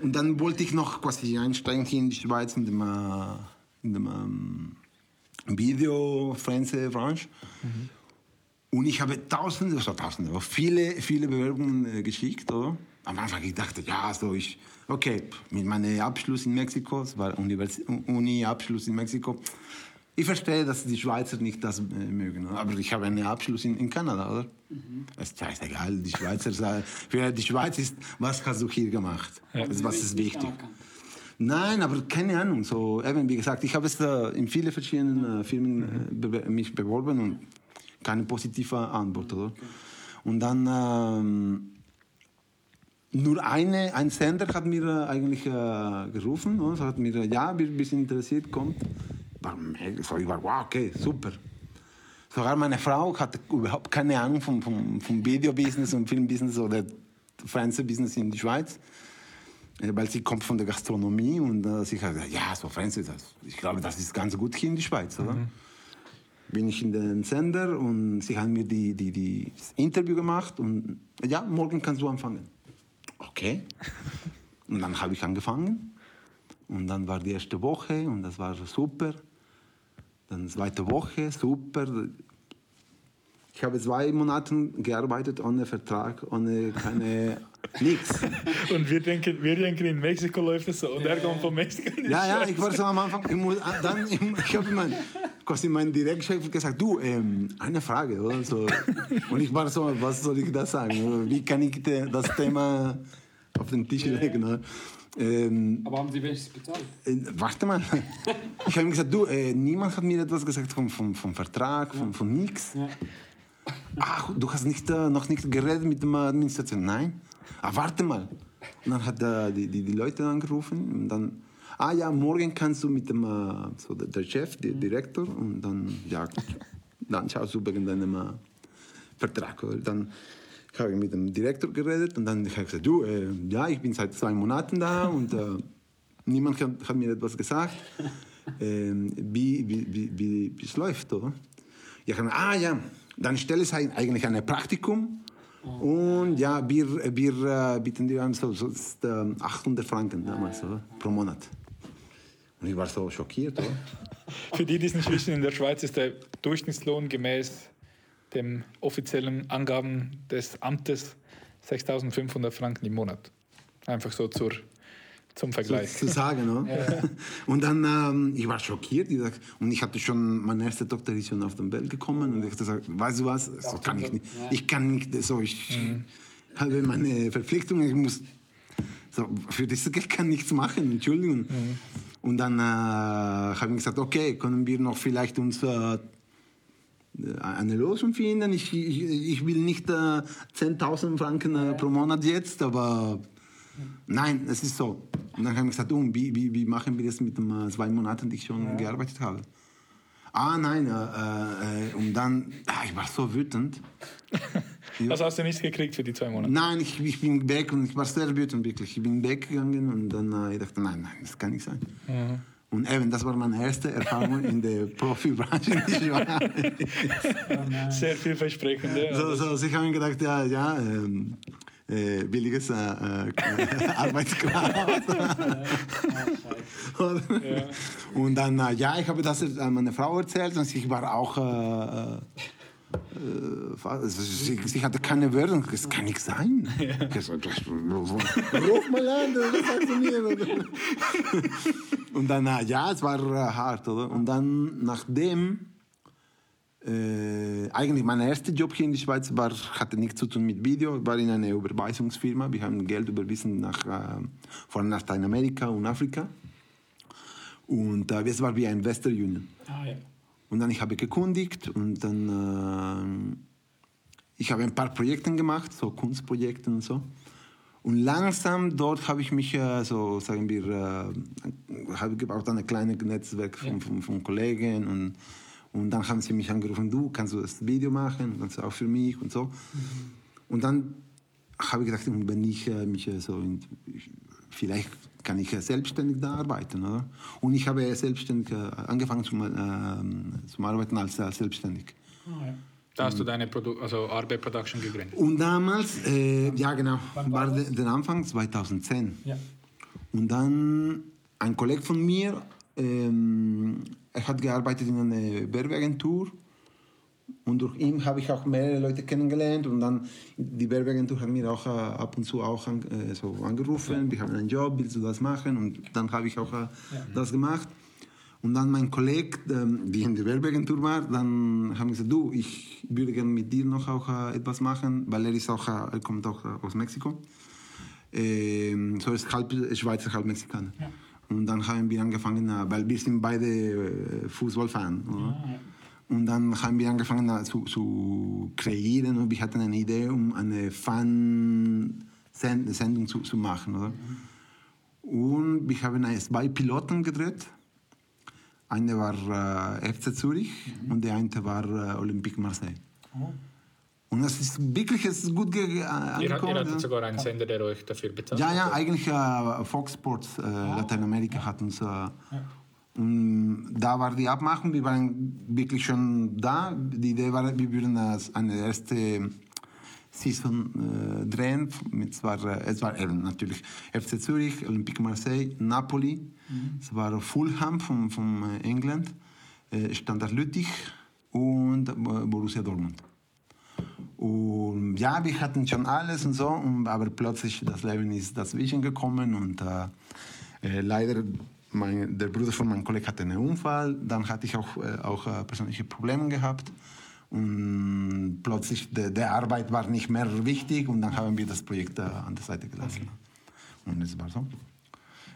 und dann wollte ich noch quasi einsteigen hier in die Schweiz in dem, äh, in dem ähm, Video, Fernsehbranche. Und ich habe tausende, also tausende, aber viele, viele Bewerbungen äh, geschickt, oder? Am Anfang ich dachte, ja, so ich, okay, mit meinem Abschluss in Mexiko, es war Uni-Abschluss in Mexiko. Ich verstehe, dass die Schweizer nicht das äh, mögen, oder? aber ich habe einen Abschluss in, in Kanada, oder? Es ist scheißegal, die Schweizer sagen, für die Schweiz ist, was hast du hier gemacht? Das ist, was ist wichtig. Nein, aber keine Ahnung. So, eben, wie gesagt, ich habe es in vielen verschiedenen äh, Firmen äh, bewe- mich beworben und keine positive Antwort. Oder? Und dann ähm, nur eine, ein Sender hat mir äh, eigentlich äh, gerufen und hat mir, äh, ja, wir, wir sind interessiert, kommt. War mega, so, ich war, wow, okay, super. Sogar meine Frau hatte überhaupt keine Ahnung vom, vom, vom Videobusiness und Filmbusiness oder Fernsehbusiness in der Schweiz. Weil sie kommt von der Gastronomie und äh, sie hat gesagt, ja, so Fernsehen, das, ich glaube, das ist ganz gut hier in der Schweiz, oder? Bin ich in den Sender und sie haben mir die, die, die das Interview gemacht und ja, morgen kannst du anfangen. Okay. Und dann habe ich angefangen und dann war die erste Woche und das war super. Dann zweite Woche, super. Ich habe zwei Monate gearbeitet ohne Vertrag, ohne keine nichts. Und wir denken, wir denken, in Mexiko läuft es so. Und er kommt von Mexiko Ja, ja, ich war so am Anfang. Ich, muss, dann, ich, ich habe mein, quasi meinen Direktchef gesagt, du, ähm, eine Frage, oder? So, und ich war so, was soll ich da sagen? Wie kann ich das Thema auf den Tisch legen? Oder? Ähm, Aber haben sie wenigstens bezahlt? äh, warte mal. Ich habe ihm gesagt, du, äh, niemand hat mir etwas gesagt vom, vom, vom Vertrag, von, von nichts. Ja. Ach, du hast nicht, äh, noch nicht geredet mit dem Administration? Nein. Ah, warte mal. Und dann hat er die, die, die Leute angerufen und dann, ah ja, morgen kannst du mit dem, äh, so der, Chef, der Direktor und dann, ja, dann schaust du wegen deinem äh, Vertrag. Dann habe ich mit dem Direktor geredet und dann habe ich gesagt, du, äh, ja, ich bin seit zwei Monaten da und äh, niemand hat, hat mir etwas gesagt, ähm, wie, wie, wie, wie, wie es läuft, oder? Ja, ich habe, ah ja, dann stelle ich eigentlich ein Praktikum und ja, wir, wir äh, bieten dir an so, so ist, ähm, 800 Franken damals oder? pro Monat. Und ich war so schockiert, oder? Für die, die es nicht wissen, in der Schweiz ist der Durchschnittslohn gemäß den offiziellen Angaben des Amtes 6.500 Franken im Monat. Einfach so zur, zum Vergleich. zu sagen. Ne? Und dann, ähm, ich war schockiert. Ich sag, und ich hatte schon, meine erste Tochter ist schon auf den Welt gekommen. Und ich habe gesagt, weißt du was, so kann ich nicht. Ich kann nicht, so, ich habe meine Verpflichtung, ich muss, so, für dieses Geld kann ich nichts machen, Entschuldigung. Und dann äh, habe ich gesagt, okay, können wir noch vielleicht uns äh, eine Lösung finden. Ich, ich, ich will nicht äh, 10.000 Franken äh, pro Monat jetzt, aber nein, es ist so. Und dann haben wir gesagt, oh, wie, wie, wie machen wir das mit den äh, zwei Monaten, die ich schon gearbeitet habe? Ah, nein, äh, äh, und dann, ah, ich war so wütend. Also hast du nichts gekriegt für die zwei Monate? Nein, ich, ich bin weg und ich war sehr wütend, wirklich. Ich bin weggegangen und dann äh, ich dachte, nein, nein, das kann nicht sein. Und eben, das war meine erste Erfahrung in der Profibranche Schweiz. Sehr vielversprechend. Ja. So, so, also ich habe mir gedacht, ja, ja, ähm, äh, billiges äh, äh, Arbeitskraft. Oder? Und dann, äh, ja, ich habe das äh, meiner Frau erzählt und ich war auch, äh, sie, hatte keine Wörter, das kann nicht sein. Das- Ruf mal an, was sagst du mir? Und dann, äh, ja, es war äh, hart, oder? Und dann, nachdem, äh, eigentlich mein erster Job hier in der Schweiz war, hatte nichts zu tun mit Video, war in einer Überweisungsfirma. Wir haben Geld überwiesen nach, äh, von Lateinamerika und Afrika. Und äh, es war wie ein Western Union. Ah, ja. Und dann ich habe gekündigt und dann äh, ich habe ein paar Projekte gemacht, so Kunstprojekte und so. Und langsam dort habe ich mich, äh, so sagen wir, äh, habe gebaut ein kleines Netzwerk von, von, von Kollegen und, und dann haben sie mich angerufen, du kannst du das Video machen, kannst du auch für mich und so. Und dann habe ich gedacht, wenn ich äh, mich äh, so, in, ich, vielleicht kann ich selbstständig da arbeiten, oder? Und ich habe selbstständig äh, angefangen zum, äh, Arbeiten als selbstständig. Ah, ja. Da hast du deine Produ also Arbe Production gegründet. Und damals, äh, ja genau, war der, der Anfang 2010. Ja. Und dann ein Kollege von mir, ähm, er hat gearbeitet in einer Werbeagentur. Und durch ihn habe ich auch mehrere Leute kennengelernt. Und dann, die Werbeagentur hat mir auch äh, ab und zu auch an, äh, so angerufen. Wir haben einen Job, willst du das machen? Und dann habe ich auch äh, das gemacht. Und dann mein Kollege, ähm, die in der Werbeagentur war, dann haben gesagt, du, ich würde gerne mit dir noch auch äh, etwas machen, weil er ist auch, äh, er kommt auch äh, aus Mexiko. Ähm, so ist halb Schweizer, halb Mexikaner. Und dann haben wir angefangen, weil wir sind beide äh, Fußballfan. Oder? Und dann haben wir angefangen zu, zu kreieren und wir hatten eine Idee, um eine Fan-Sendung zu, zu machen. Oder? Und wir haben zwei Piloten gedreht. Eine war äh, FC Zürich und der eine war äh, Olympique Marseille. Und das ist wirklich es ist gut ge- äh, Ihr, angekommen. ihr hattet ja. sogar einen Sender, der euch dafür bezahlt Ja, ja, hat. eigentlich äh, Fox Sports äh, Lateinamerika hat uns. Äh, und da war die Abmachung, wir waren wirklich schon da. Die Idee war, wir würden das eine erste Season äh, drehen. Mit zwar, äh, es war eben natürlich FC Zürich, Olympique Marseille, Napoli. Es war Fulham von, von äh, England, äh, Standard Lüttich und Borussia Dortmund. Und ja, wir hatten schon alles und so, und, aber plötzlich das Leben ist dazwischen gekommen und äh, äh, leider mein, der Bruder von meinem Kollegen hatte einen Unfall, dann hatte ich auch, äh, auch äh, persönliche Probleme gehabt und plötzlich der, der Arbeit war nicht mehr wichtig und dann haben wir das Projekt äh, an der Seite gelassen. Und es war so.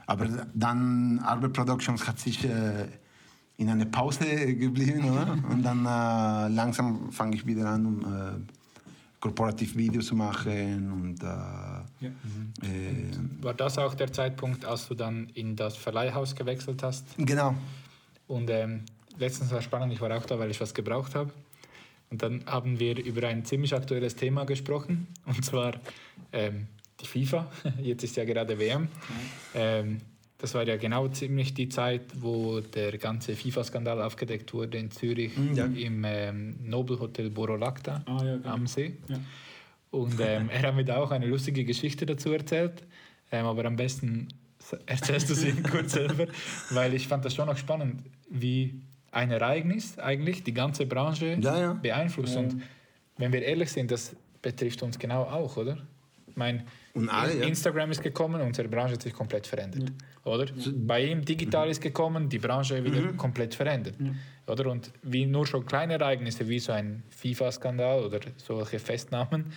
Aber dann Arbeit Productions hat sich äh, in eine Pause geblieben, oder? Und dann äh, langsam fange ich wieder an, um korporativ Videos zu machen und Ja. Äh, War das auch der Zeitpunkt, als du dann in das Verleihhaus gewechselt hast? genau. Und ähm, letztens war spannend, ich war auch da, weil ich was gebraucht habe. Und dann haben wir über ein ziemlich aktuelles Thema gesprochen, und zwar ähm, die FIFA. Jetzt ist ja gerade WM. Ähm, das war ja genau ziemlich die Zeit, wo der ganze FIFA-Skandal aufgedeckt wurde in Zürich ja. im ähm, Nobelhotel Borolakta Ah, ja, genau. am See. Ja. Und ähm, er hat mir da auch eine lustige Geschichte dazu erzählt. Ähm, aber am besten erzählst du sie kurz selber, weil ich fand das schon noch spannend, wie ein Ereignis eigentlich die ganze Branche Ja, ja. beeinflusst. Und wenn wir ehrlich sind, das betrifft uns genau auch, oder? Und alle, ja. Instagram ist gekommen, unsere Branche hat sich komplett verändert. Oder? Bei ihm digital ist gekommen, die Branche wieder Mhm. komplett verändert. Oder? Und wie nur schon kleine Ereignisse wie so ein FIFA-Skandal oder solche Festnahmen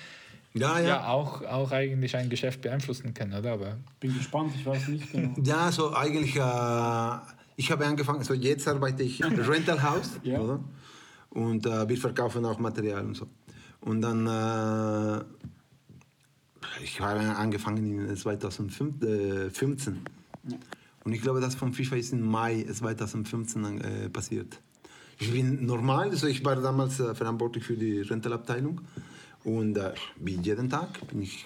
Ja, ja, ja. auch, auch eigentlich ein Geschäft beeinflussen können, oder? Aber Bin gespannt, ich weiß nicht genau. Ja, so eigentlich, äh, ich habe angefangen, so jetzt arbeite ich im Rental House, Ja. oder? Und äh, wir verkaufen auch Material und so. Und dann, äh, ich habe angefangen in 2015. Und ich glaube, das von FIFA ist im Mai 2015 äh, passiert. Ich bin normal, also ich war damals äh, verantwortlich für die Rentalabteilung. Und äh, wie jeden Tag bin ich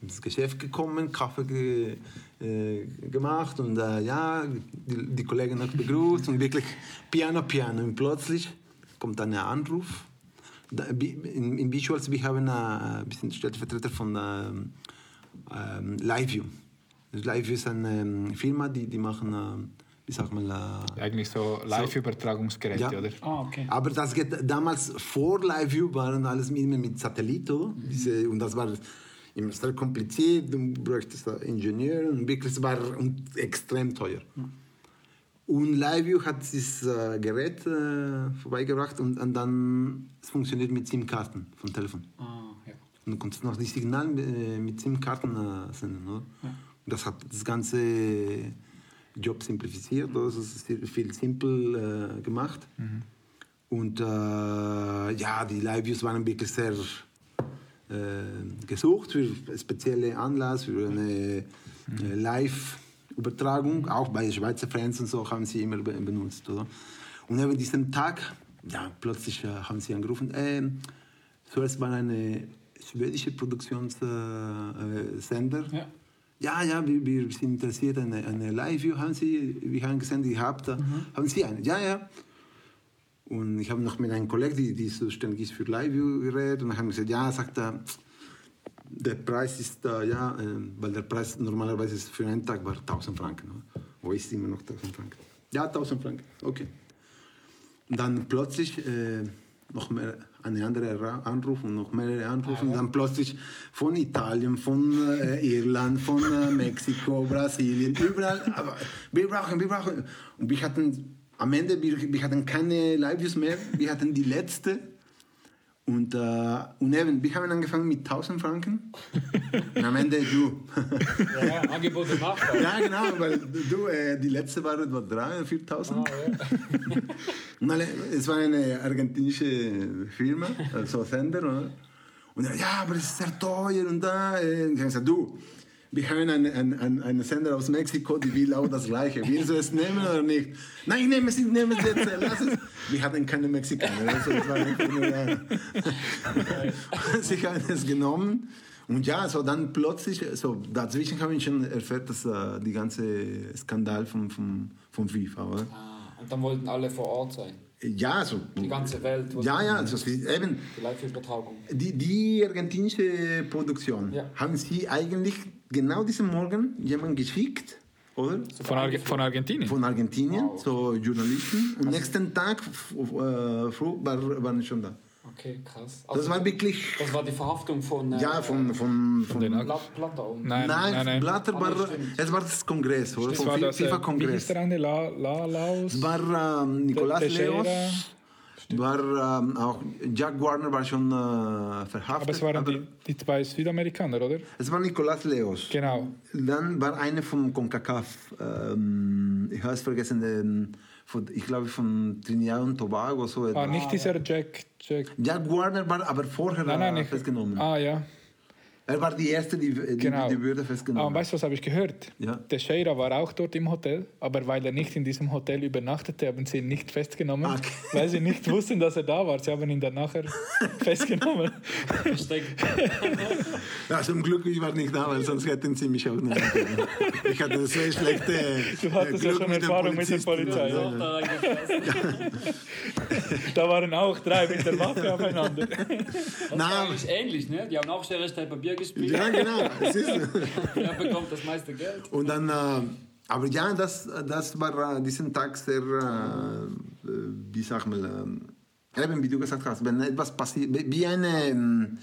ins Geschäft gekommen, Kaffee ge, äh, gemacht und äh, ja, die, die Kollegen noch begrüßt und wirklich Piano, Piano. Und plötzlich kommt ein Anruf. Da, in, in Visuals, wir haben äh, ein Stellvertreter von ähm, ähm, LiveView. LiveView ist eine ähm, Firma, die, die machen, äh, wie sagt man, äh, eigentlich so Live-Übertragungsgeräte, Ja. oder? Ah, okay. aber das geht damals vor LiveView waren alles immer mit Satellit, oder? Diese, und das war immer sehr kompliziert. Du bräuchtest Ingenieure und wirklich es war und extrem teuer. Und LiveView hat dieses äh, Gerät äh, vorbeigebracht und, und dann es funktioniert mit SIM-Karten vom Telefon. Ah, ja. Und du konntest noch die Signale äh, mit SIM-Karten äh, senden. Oder? Und das hat das ganze Job simplifiziert. Ist viel- simpel äh, gemacht. Und äh, ja, die Live-Views waren wirklich sehr äh, gesucht für spezielle Anlass, für eine äh, Live-Übertragung. Auch bei Schweizer Fans und so haben sie immer be benutzt. Oder? Und neben diesem Tag, ja, plötzlich äh, haben sie angerufen, ähm, zuerst war eine schwedische Produktionssender. Äh. Ja. Ja, ja, wir, wir sind interessiert an eine, eine Live-View. Haben Sie, wir haben gesehen, gehabt. Haben Sie eine? Ja, ja. Und ich habe noch mit einem Kollegen, die, die zuständig ist für Live-View, geredet. Und haben gesagt, ja, sagt er, der Preis ist da, ja, äh, weil der Preis normalerweise ist für einen Tag war 1000 Franken. Oder? Wo ist immer noch 1000 Franken? Ja, 1000 Franken, okay. Und dann plötzlich äh, noch mehr, eine andere Ra- Anruf und noch mehrere Anrufe. Und dann plötzlich von Italien, von äh, Irland, von äh, Mexiko, Brasilien, überall. Aber wir brauchen, wir brauchen. Und wir hatten am Ende, wir, wir hatten keine Live-Views mehr. Wir hatten die letzte. Und, äh, und eben, wir haben angefangen mit 1000 Franken. Und am Ende du. Ja, ja, Angebot und Nachfrage. ja, genau, weil du, äh, die letzte war etwa 3.000, 4.000. Ah, ja. Und alle, es war eine argentinische Firma, also Sender. Oder? Und er, ja, aber es ist sehr teuer und da. äh, Und ich habe gesagt, du, wir haben einen, einen, einen Sender aus Mexiko, die will auch das Gleiche. Willst du es nehmen oder nicht? Nein, ich nehme es, ich nehme es jetzt, lass es. Wir hatten keine Mexikaner, also es war ja. Sie haben es genommen. Und ja, so dann plötzlich, so dazwischen habe ich schon erfährt, dass äh, die ganze Skandal von, von, von FIFA, oder? Ah, und dann wollten alle vor Ort sein. Ja, so. Die ganze Welt. Ja, ja, also eben, Die Live-Übertragung. die, die argentinische Produktion, Ja. haben sie eigentlich genau diesen Morgen jemanden geschickt, oder? Von, Arge von Argentinien? Von Argentinien, Wow. so Journalisten. Und nächsten Tag äh, früh war, waren schon da. Okay, krass. Das war wirklich, das war die Verhaftung von. Äh, ja, von, von, von den Blatt, Blatter. Nein, Nein, nein, nein. Blatter Ah, war, stimmt. es war das Kongress, oder? Vom äh, wie hieß FIFA-Kongress. der eine? La, La, Laus? Es war ähm, Nicolas Teixeira. Leos, war ähm, auch Jack Warner war schon äh, verhaftet. Aber es waren aber die, die zwei Südamerikaner, oder? es war Nicolas Leos. Genau. Dann war eine von CONCACAF, ähm, ich habe es vergessen, ähm, von, ich glaube von Trinidad und Tobago. So Ah, etwas. nicht dieser Jack. Jack. Jack Warner war aber vorher Nein, nein, festgenommen. Ah, ja. Er war die erste, die die, Genau. die Würde Aber festgenommen weißt du, was habe ich gehört? Ja. Der Sheira war auch dort im Hotel, aber weil er nicht in diesem Hotel übernachtete, haben sie ihn nicht festgenommen, Okay. weil sie nicht wussten, dass er da war. Sie haben ihn dann nachher festgenommen. Versteckt. Ja, zum Glück, ich war nicht da, weil sonst hätten sie mich auch nicht können. Ich hatte sehr schlechte Du hattest äh, ja Glück schon den Erfahrung mit der. Polizei, Ist ja. da waren auch drei mit der Waffe aufeinander. Das Nein. eigentlich ähnlich, ne? Die haben auch Stein, Papier gespielt. Ja, genau. Es ist, Wer bekommt das meiste Geld? und dann, äh, aber ja, das, das war äh, diesen Tag sehr, äh, äh, wie sag mal, äh, eben wie du gesagt hast, wenn etwas passiert, wie eine ähm,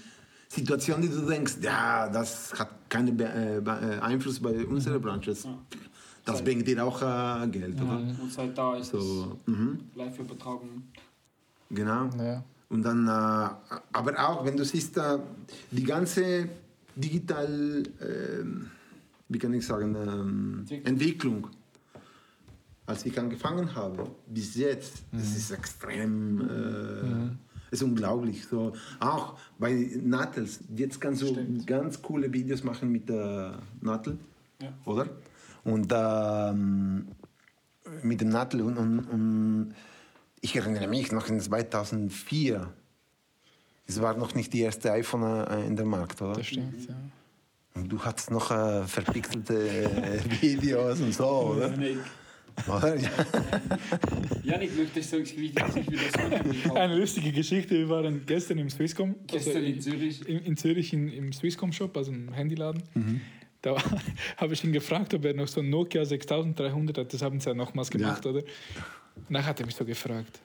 Situation, die du denkst, ja, das hat keinen Be äh, Be- äh, Einfluss bei unserer Branche. Das, das bringt dir auch äh, Geld, oder? Und seit da ist So, mhm. es Live-Übertragung. Genau. Ja. Und dann, äh, aber auch, wenn du siehst, äh, die ganze digital, ähm, wie kann ich sagen, ähm, Entwicklung. Als ich angefangen habe, bis jetzt, das ist extrem, äh, ist unglaublich. So, auch bei Nattels, jetzt kannst du ganz coole Videos machen mit der Nattel, Ja. oder? Und ähm, mit dem Nattel und, und, und ich erinnere mich noch in 2004. Es war noch nicht die erste iPhone äh, in der Markt, oder? Das stimmt, ja. Und du hattest noch äh, verpixelte äh, Videos und so, oder? Janik, oder? Ja. Janik möchte so ich wieder sich wieder. Eine lustige Geschichte, wir waren gestern im Swisscom. Gestern in Zürich. in, in Zürich in, im Swisscom-Shop, also im Handyladen. Da habe ich ihn gefragt, ob er noch so ein Nokia 6300 hat. Das haben sie ja nochmals gemacht, Ja. oder? Und dann hat er mich so gefragt.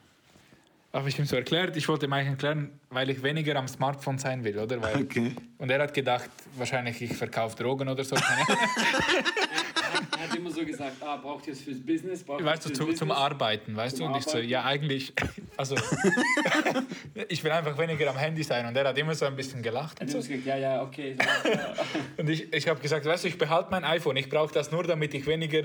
Habe ich ihm so erklärt, ich wollte ihm eigentlich erklären, weil ich weniger am Smartphone sein will, oder? Weil, Okay. Und er hat gedacht, wahrscheinlich ich verkaufe Drogen oder so. Er hat immer so gesagt, ah, braucht ihr es fürs Business? Braucht weißt du, ihr's zu, fürs zum Business? Arbeiten, weißt Zum du? Und ich so, ja, eigentlich, also, ich will einfach weniger am Handy sein. Und er hat immer so ein bisschen gelacht. Er Und hat so. gesagt, ja, ja, okay. Und ich, ich habe gesagt, weißt du, ich behalte mein iPhone. Ich brauche das nur, damit ich weniger.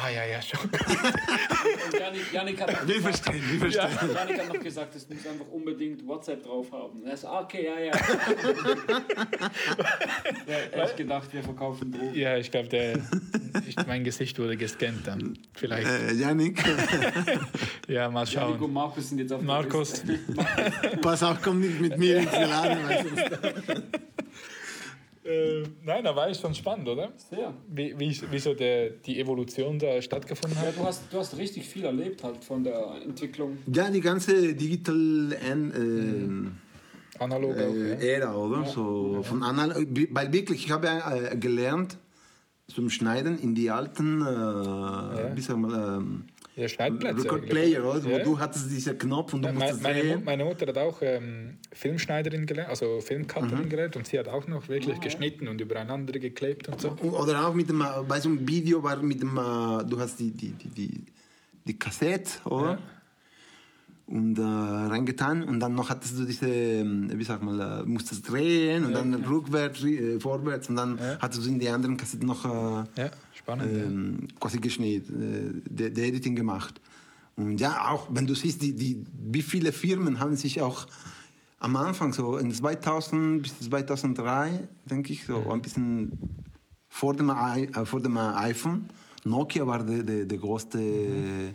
Ah ja, ja, schon. Und Janik, Janik, hat noch Wir gesagt, verstehen, wir verstehen. Janik hat noch gesagt, es muss einfach unbedingt WhatsApp drauf haben. Er ist, ah, okay, ja, ja. ja er hat gedacht, wir verkaufen Drogen. Ja, ich glaube, der, ich, mein Gesicht wurde gescannt dann. Vielleicht. Äh, Janik, Ja, mal Janik und schauen. Markus sind jetzt auf der Markus. Pass auf, komm nicht mit mir ins Laden. Äh, nein, aber ist schon spannend, oder? Sehr. Wie, wie, wie so der, die Evolution da stattgefunden Ja, hat. du hast, du hast richtig viel erlebt halt von der Entwicklung. ja, die ganze Digital ähm, Analog auch. äh, Ja. Ära, oder? So von anal weil wirklich, ich habe äh, gelernt zum Schneiden in die alten, äh, wie sagen wir, ähm, Ja, Schneidplätze. Record. Player, oder? Ja. du hattest diesen Knopf und du Meine, musstest meine, drehen. meine Mutter hat auch ähm, Filmschneiderin gelernt, also Filmcutterin gelernt und sie hat auch noch wirklich geschnitten und übereinander geklebt und so. Oder auch mit dem, äh, bei so einem Video war mit dem, äh, du hast die, die, die, die, die Kassette, oder? Ja. Und äh, reingetan und dann noch hattest du diese, ähm, wie sag mal, äh, musstest drehen und dann rückwärts, äh, vorwärts und dann hattest du in die anderen Kassetten noch äh, Ja, spannend. ähm, quasi geschnitten, äh, der, Editing gemacht. Und ja, auch wenn du siehst, die, die, wie viele Firmen haben sich auch am Anfang, so in 2000 bis 2003, denke ich, so ein bisschen vor dem, I, äh, vor dem iPhone. Nokia war der, der, der größte, äh,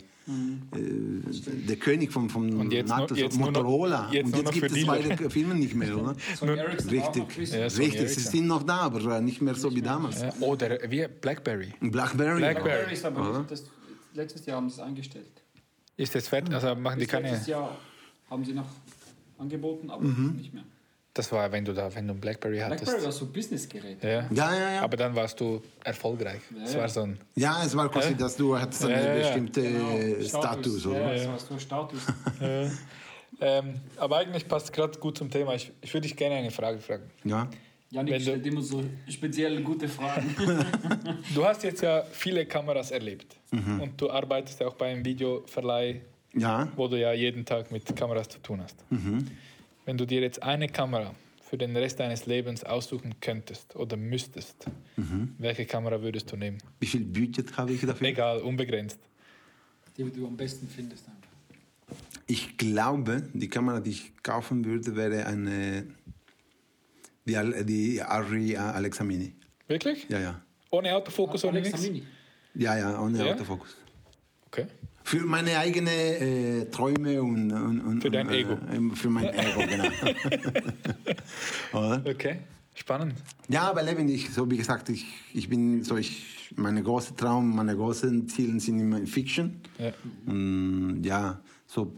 der König vom, vom Und jetzt so jetzt nur noch- Motorola. jetzt Und jetzt gibt es beide Firmen nicht mehr, oder? Richtig. Ja, richtig. Sie sind noch da, aber äh, nicht mehr so wie damals. Ja, oder wie Blackberry. Blackberry. Blackberry. Blackberry ist aber das, letztes Jahr haben sie es eingestellt. Ist jetzt fertig? Also machen die keine. letztes Jahr haben sie noch angeboten, aber Mhm. nicht mehr. Das war, wenn du da, wenn du ein Blackberry hattest. Blackberry war so ein Businessgerät. Ja. Ja, ja, ja. Aber dann warst du erfolgreich. Es ja. war so ein. Ja, es war quasi, Ja. dass du hattest ja, ja. bestimmten Genau, Status, oder? Ja, das war so ein Status. Ähm, aber eigentlich passt gerade gut zum Thema. Ich, ich würde dich gerne eine Frage fragen. Ja. Janik Wenn du- stellt immer so speziell gute Fragen. Du hast jetzt ja viele Kameras erlebt Mhm. und du arbeitest ja auch bei einem Videoverleih, Ja. wo du ja jeden Tag mit Kameras zu tun hast. Mhm. Wenn du dir jetzt eine Kamera für den Rest deines Lebens aussuchen könntest oder müsstest, Mhm. welche Kamera würdest du nehmen? Wie viel Budget habe ich dafür? Egal, unbegrenzt. Die du am besten findest. Einfach. Ich glaube, die Kamera, die ich kaufen würde, wäre eine Die, Al- die Ari Alexamini. Wirklich? Ja, ja. Ohne Autofokus, ohne Alexa nichts? Mini. Ja, ja, ohne Ja? Autofokus. Okay. Für meine eigenen äh, Träume und, und, und Für dein und, Ego. Äh, für mein Ego, genau. Oder? Okay, spannend. Ja, aber lebendig, so wie gesagt, ich, ich bin so, ich, meine großen Traum, meine großen Ziele sind immer in Fiction. Ja. Und ja, so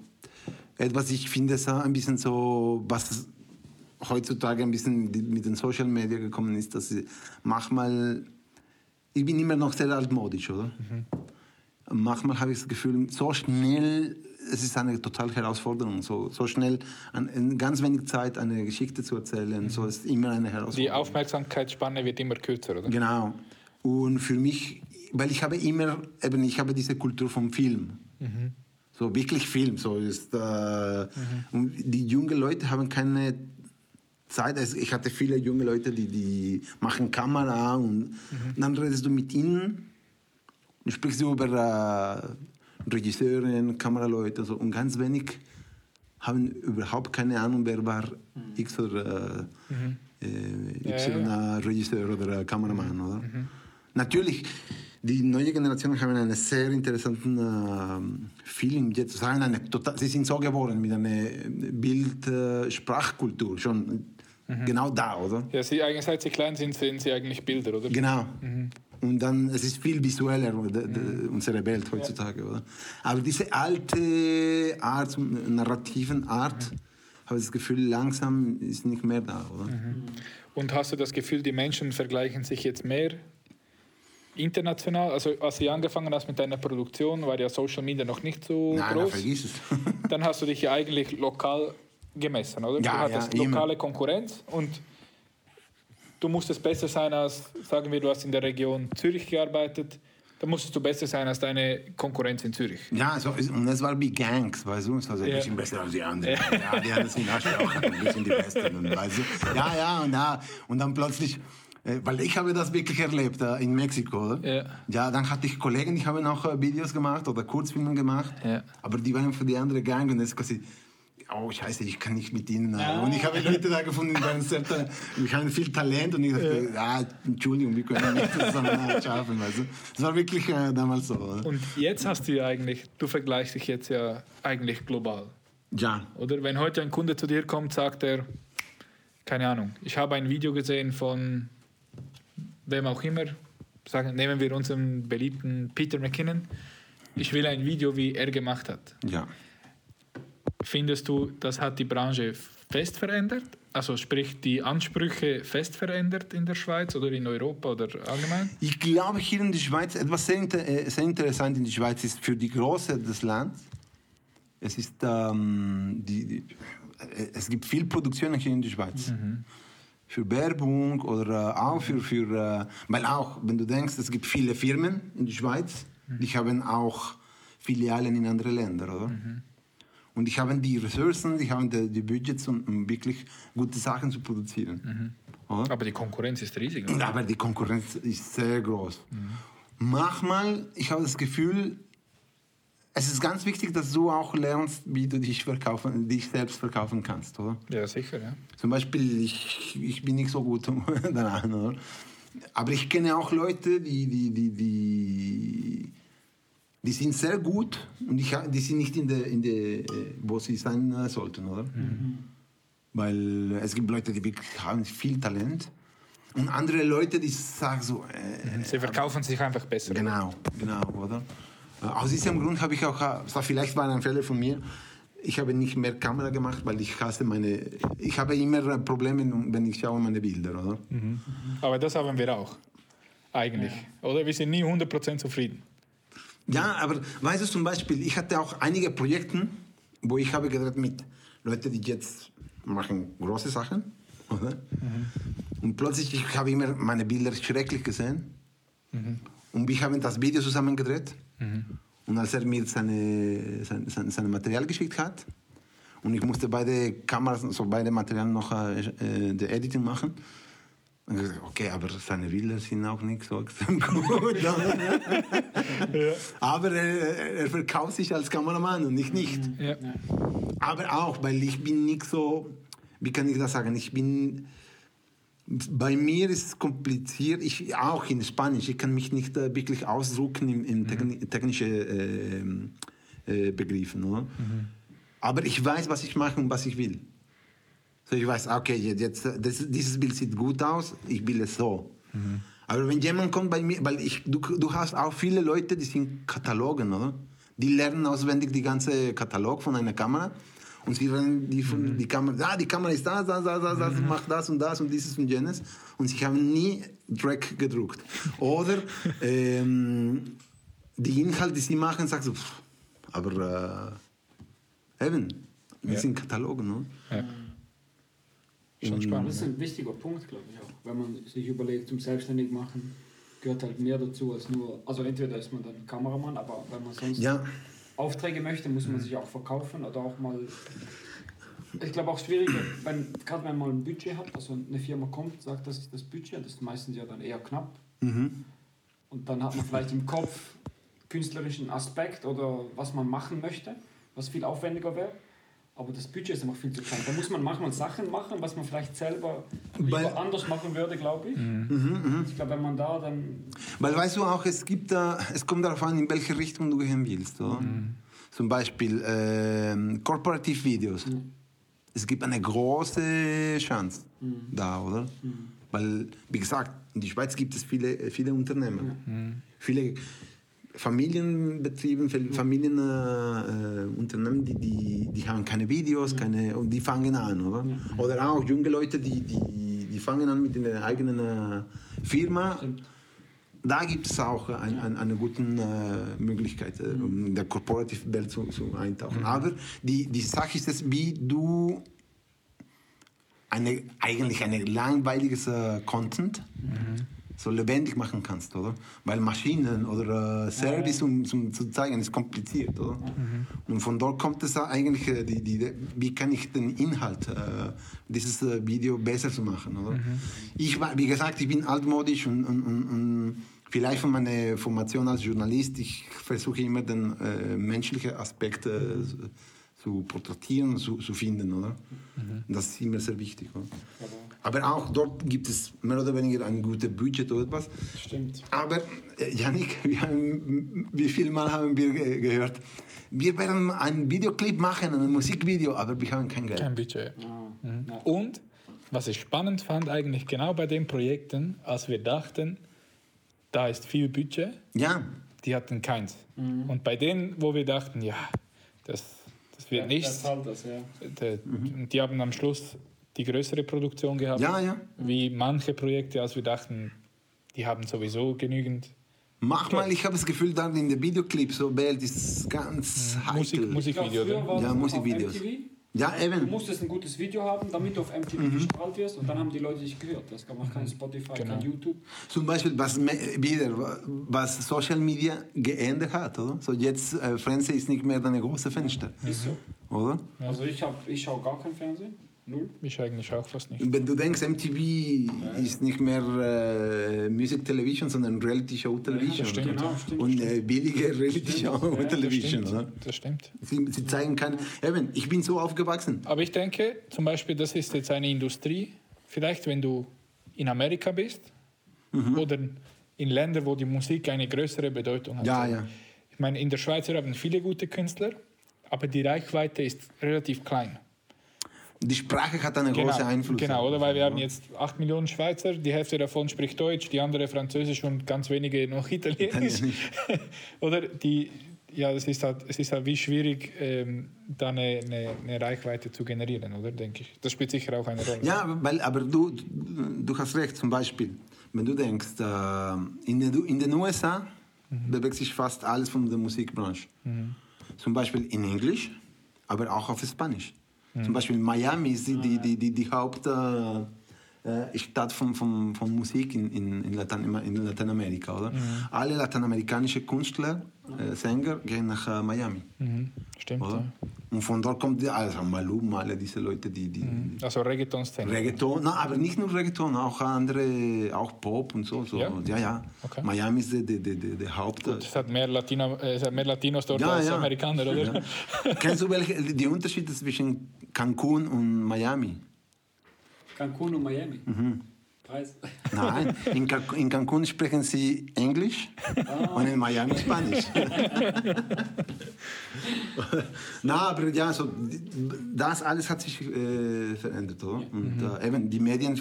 etwas, ich finde es auch ein bisschen so, was heutzutage ein bisschen mit den Social Media gekommen ist, dass ich manchmal, ich bin immer noch sehr altmodisch, oder? Manchmal habe ich das Gefühl, so schnell, es ist eine totale Herausforderung, so, so schnell an, in ganz wenig Zeit eine Geschichte zu erzählen, so ist immer eine Herausforderung. Die Aufmerksamkeitsspanne wird immer kürzer, oder? Genau. Und für mich, weil ich habe immer, eben, ich habe diese Kultur vom Film. So wirklich Film. So ist, äh, Und die jungen Leute haben keine Zeit. Also ich hatte viele junge Leute, die, die machen Kamera und dann redest du mit ihnen und sprichst du über äh, Regisseuren, Kameraleute so, und ganz wenig haben überhaupt keine Ahnung, wer war X oder äh, äh, Ja, Y ja. Regisseur oder Kameramann, oder? Natürlich, die neue Generation haben einen sehr interessanten ähm, Film jetzt. Sie haben eine total, sie sind so geworden mit einer Bild-Sprachkultur, schon genau da, oder? Ja, sie, eigentlich, seit sie klein sind, sehen sie eigentlich Bilder, oder? Genau. Und dann, es ist viel visueller, de, unsere Welt heutzutage, oder? Aber diese alte Art, narrativen Art, habe ich das Gefühl, langsam ist nicht mehr da, oder? Und hast du das Gefühl, die Menschen vergleichen sich jetzt mehr international? Also als du angefangen hast mit deiner Produktion, war ja Social Media noch nicht so Nein, nein, groß. vergiss es. Dann hast du dich ja eigentlich lokal gemessen, oder? Ja, du hattest ja, immer. lokale Konkurrenz und du musstest besser sein als, sagen wir, du hast in der Region Zürich gearbeitet, dann musstest du besser sein als deine Konkurrenz in Zürich. Ja, so, ist- und es war wie Gangs, weißt du? Also Ja. ein bisschen besser als die anderen. Ja, die anderen sind Arschloch, ein bisschen die Besten. Und, weißt du? Ja, ja, und, ja, und dann plötzlich, äh, weil ich habe das wirklich erlebt äh, in Mexiko. Oder? Ja. ja, dann hatte ich Kollegen, die haben auch äh, Videos gemacht oder Kurzfilme gemacht. Ja. Aber die waren für die andere Gang und das ist quasi, oh scheiße, ich kann nicht mit ihnen. äh, Und ich habe Leute da gefunden, die waren sehr, ta- die haben viel Talent und ich dachte, ja, Entschuldigung, wir können nicht zusammen schaffen. Du? Das war wirklich äh, damals so. Oder? Und jetzt hast du ja eigentlich, du vergleichst dich jetzt ja eigentlich global. Ja. Oder wenn heute ein Kunde zu dir kommt, sagt er, keine Ahnung, ich habe ein Video gesehen von wem auch immer, sagen, nehmen wir unseren beliebten Peter McKinnon, ich will ein Video, wie er gemacht hat. Ja. Findest du, das hat die Branche fest verändert? Also sprich die Ansprüche fest verändert in der Schweiz oder in Europa oder allgemein? Ich glaube, hier in der Schweiz, etwas sehr, äh, sehr interessant in der Schweiz ist für die Größe des Landes, es, ist, ähm, die, die, äh, es gibt viel Produktionen hier in der Schweiz. Für Werbung oder äh, auch für, für weil auch, wenn du denkst, es gibt viele Firmen in der Schweiz, die haben auch Filialen in andere Länder, oder? Und die haben die Ressourcen, die haben die, die Budgets, um, um wirklich gute Sachen zu produzieren. Oder? Aber die Konkurrenz ist riesig. Oder? aber die Konkurrenz ist sehr groß. Manchmal, ich habe das Gefühl, es ist ganz wichtig, dass du auch lernst, wie du dich, verkaufen, dich selbst verkaufen kannst, oder? Ja, sicher, ja. Zum Beispiel, ich, ich bin nicht so gut daran, oder? Aber ich kenne auch Leute, die, die, die, die, die sind sehr gut und ich, die sind nicht in der, in der, äh, wo sie sein äh, sollten, oder? Weil es gibt Leute, die wirklich haben viel Talent und andere Leute, die sagen so, äh, Sie verkaufen sich einfach besser. Genau, genau, oder? Äh, Aus diesem Grund habe ich auch, äh, so vielleicht war ein Fehler von mir, ich habe nicht mehr Kamera gemacht, weil ich hasse meine, ich habe immer Probleme, wenn ich schaue meine Bilder, oder? Aber das haben wir auch. Eigentlich. Oder? Wir sind nie 100% zufrieden. Ja, aber weißt du zum Beispiel, ich hatte auch einige Projekte, wo ich habe gedreht mit Leuten, die jetzt machen große Sachen, oder? Und plötzlich ich habe immer meine Bilder schrecklich gesehen. Und wir haben das Video zusammen gedreht. Und als er mir seine, sein, sein, sein Material geschickt hat, und ich musste beide Kameras, so beide Materialien noch äh, äh, der Editing machen. Und ich gesagt, okay, aber seine Bilder sind auch nicht so extrem gut. Aber er, er verkauft sich als Kameramann und ich nicht. Ja. Aber auch, weil ich bin nicht so, wie kann ich das sagen, ich bin, Bei mir ist es kompliziert, ich auch in Spanisch, ich kann mich nicht äh, wirklich ausdrücken in, in techni technische äh, äh, Begriffen. Oder? Aber ich weiß, was ich mache und was ich will. So, ich weiß, okay, jetzt, das, dieses Bild sieht gut aus, ich will es so. Aber wenn jemand kommt bei mir, weil ich, du, du hast auch viele Leute, die sind Katalogen, oder? Die lernen auswendig die ganze Katalog von einer Kamera. Und sie rennen die, von, die Kamera, ah, die Kamera ist da, da, da, da, da macht das und das und dieses und jenes. Und sie haben nie Track gedruckt. Oder ähm, die Inhalte, die sie machen, sagst du, pff, aber äh, eben, das Ja. sind Katalogen, ne? Ja. Schon Und- Das spannend. ist ein wichtiger Punkt, glaube ich auch. Wenn man sich überlegt, zum Selbstständig machen, gehört halt mehr dazu als nur. Also entweder ist man dann Kameramann, aber wenn man sonst Ja, Aufträge möchte, muss man sich auch verkaufen oder auch mal. Ich glaube auch schwierig, wenn, gerade wenn man mal ein Budget hat, also eine Firma kommt, sagt, das ist das Budget, das ist meistens ja dann eher knapp. mhm. Und dann hat man vielleicht im Kopf künstlerischen Aspekt oder was man machen möchte, was viel aufwendiger wäre. Aber das Budget ist einfach viel zu klein. Da muss man manchmal Sachen machen, was man vielleicht selber lieber anders machen würde, glaube ich. Mhm, Ich glaube, wenn man da dann. Weil weißt du auch, es gibt da, es kommt darauf an, in welche Richtung du gehen willst. Oder? Zum Beispiel ähm, Corporative Videos. Es gibt eine große Chance da, oder? Weil, wie gesagt, in der Schweiz gibt es viele, viele Unternehmen. Viele Familienbetriebe, Familienunternehmen, äh, Unternehmen, die, die, die haben keine Videos, keine, und die fangen an, oder? Oder auch junge Leute, die, die, die fangen an mit einer eigenen äh, Firma. Da gibt es auch ein, ein, eine gute äh, Möglichkeit, äh, um in der Corporative Welt zu, zu eintauchen. Aber die, die Sache ist es, wie du eine, eigentlich ein langweiliges äh, Content so lebendig machen kannst, oder? Weil Maschinen oder äh, Service, um, zum, zu zeigen, ist kompliziert, oder? Und von dort kommt es eigentlich, äh, die, die, wie kann ich den Inhalt äh, dieses äh, Video besser zu machen, oder? Ich war, wie gesagt, ich bin altmodisch und, und, und, und vielleicht von meiner Formation als Journalist, ich versuche immer den äh, menschlichen Aspekt äh, zu porträtieren zu, zu finden, oder? Das ist immer sehr wichtig, oder? Aber auch dort gibt es mehr oder weniger ein gutes Budget oder etwas. Stimmt. Aber, äh, Janik, wir haben, wie viel Mal haben wir ge- gehört, wir werden einen Videoclip machen, ein Musikvideo, aber wir haben kein Geld. Kein Budget. Ah, Mhm. Und was ich spannend fand, eigentlich genau bei den Projekten, als wir dachten, da ist viel Budget, Ja, die hatten keins. Mhm. Und bei denen, wo wir dachten, ja, das, das wird Ja, nichts, Das ja. die, die haben am Schluss die größere Produktion gehabt, ja, ja. wie manche Projekte, als wir dachten, die haben sowieso genügend Manchmal, ich habe das Gefühl, da in der Videoclip, so Welt ist ganz Musik, heikel. Glaub, Musikvideo. oder? Ja, Musikvideos. Ja, Du eben. musstest ein gutes Video haben, damit du auf MTV Mhm. gestrahlt wirst und dann haben die Leute dich gehört. Es gab noch kein Spotify, Genau. kein YouTube. Zum Beispiel, was me- wieder, was Social Media geändert hat, oder? So jetzt, äh, Fernsehen ist nicht mehr deine große Fenster, Ist so. oder? Also ich, hab, ich schaue gar kein Fernsehen. Null. Ich eigentlich auch fast nicht. Wenn du denkst, MTV ist nicht mehr äh, Music Television, sondern Reality Show Television. das stimmt. Genau, stimmt. Und äh, billige Reality Show Das Television. Oder? stimmt, das stimmt. Sie, sie zeigen keine. Eben, ich bin so aufgewachsen. Aber ich denke, zum Beispiel, das ist jetzt eine Industrie, vielleicht wenn du in Amerika bist Mhm. oder in Ländern, wo die Musik eine größere Bedeutung hat. Ja, ja. Ich meine, in der Schweiz wir haben viele gute Künstler, aber die Reichweite ist relativ klein. Die Sprache hat einen großen Einfluss. Genau, oder? Weil wir haben jetzt 8 Millionen Schweizer, die Hälfte davon spricht Deutsch, die andere Französisch und ganz wenige noch Italienisch. oder die, ja, es ist halt, es ist halt wie schwierig, ähm, da eine, eine, eine Reichweite zu generieren, oder? Denke ich. Das spielt sicher auch eine Rolle. Ja, weil, aber du, du hast recht, zum Beispiel, wenn du denkst, äh, in, den, in den USA bewegt sich fast alles von der Musikbranche. Zum Beispiel in Englisch, aber auch auf Spanisch. Zum Beispiel Miami ist die, die, die, die, die Äh, Stadt von, von, von Musik in, in, in, Latein, in Lateinamerika. Oder? Alle lateinamerikanischen Künstler, äh, Sänger gehen nach äh, Miami. Mhm, stimmt. Oder? Ja. Und von dort kommt die, also Malum, alle diese Leute, die, die Also Reggaeton-Szene. Reggaeton, na, aber nicht nur Reggaeton, auch andere, auch Pop und so. so. Ja? Ja, ja. Okay. Miami ist der, der, der, der Haupt. Es hat mehr, Latino, äh, es hat mehr Latinos dort Ja, als. Amerikaner, oder? Kennst du welche, die Unterschiede zwischen Cancun und Miami? Cancun und Miami. Preis. Nein, in, Can in Cancun sprechen sie Englisch und in Miami Spanisch. Na, aber ja, so, das alles hat sich äh, verändert. Oder? Und äh, eben die Medien,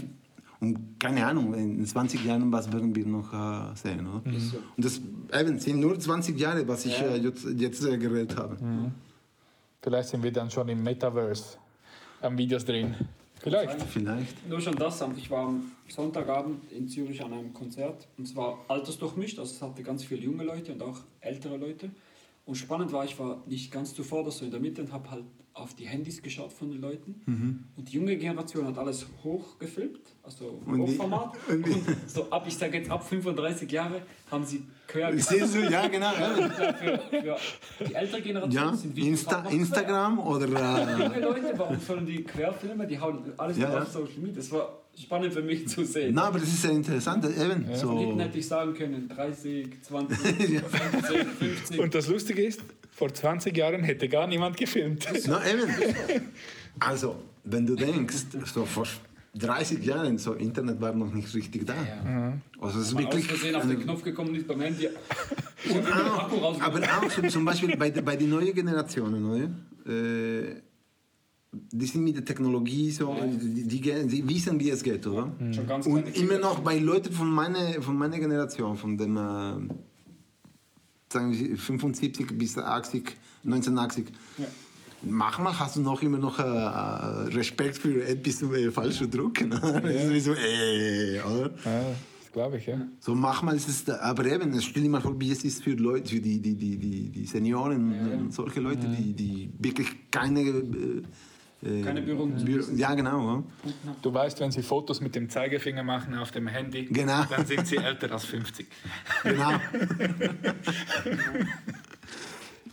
und keine Ahnung, in 20 Jahren, was werden wir noch äh, sehen. Oder? so. Und das eben, sind nur 20 Jahre, was ich äh, jetzt, jetzt äh, geredet habe. Vielleicht sind wir dann schon im Metaverse am Videos drehen. Vielleicht. Vielleicht. Nur schon das, ich war am Sonntagabend in Zürich an einem Konzert und es war altersdurchmischt, also es hatte ganz viele junge Leute und auch ältere Leute. Und spannend war, ich war nicht ganz zuvor, so in der Mitte und habe halt auf die Handys geschaut von den Leuten. Und die junge Generation hat alles hochgefilmt, also Und die- Hochformat. und Und, die- so ab, ich sage jetzt ab 35 Jahre, haben sie quer Siehst du, ja, genau. Ja, für, für die ältere Generation ja. sind Videos Insta Instagram oder. Äh, junge Leute, warum sollen die querfilmen? Die hauen alles Ja, ja. auf Social Media. Das war spannend für mich zu sehen. na, aber das ist ja interessant. Eben, Von so. hinten hätte ich sagen können, 30, 20, 15, 50. Und das Lustige ist, vor 20 Jahren hätte gar niemand gefilmt. Na, eben. Also, wenn du denkst, so vor 30 Jahren, so Internet war noch nicht richtig da. Also, es ist Mal aus wirklich. Versehen auf den Knopf gekommen ist beim Handy. Akku auch, aber auch so, zum Beispiel bei, der- bei den neuen Generationen, oder? Äh, die sind mit der Technologie so, die, die, die wissen, wie es geht, oder? Kleine Und immer noch bei Leuten von meiner, von meiner Generation, von dem, äh, sagen wir 75 bis 80, 1980. Ja. Manchmal hast du noch immer noch äh, äh, Respekt für etwas äh, falsch zu drucken. Das ist wie so, äh, oder? Ja, glaube ich, ja. So manchmal ist es, da- aber eben, stell dir mal vor, wie es ist für Leute, für die, die, die, die, die Senioren und solche Leute, die, die wirklich keine, äh, äh, Keine Berührung zu Büro- Ja, genau. Ja. Du weißt, wenn sie Fotos mit dem Zeigefinger machen auf dem Handy, Genau. dann sind sie älter als 50. genau.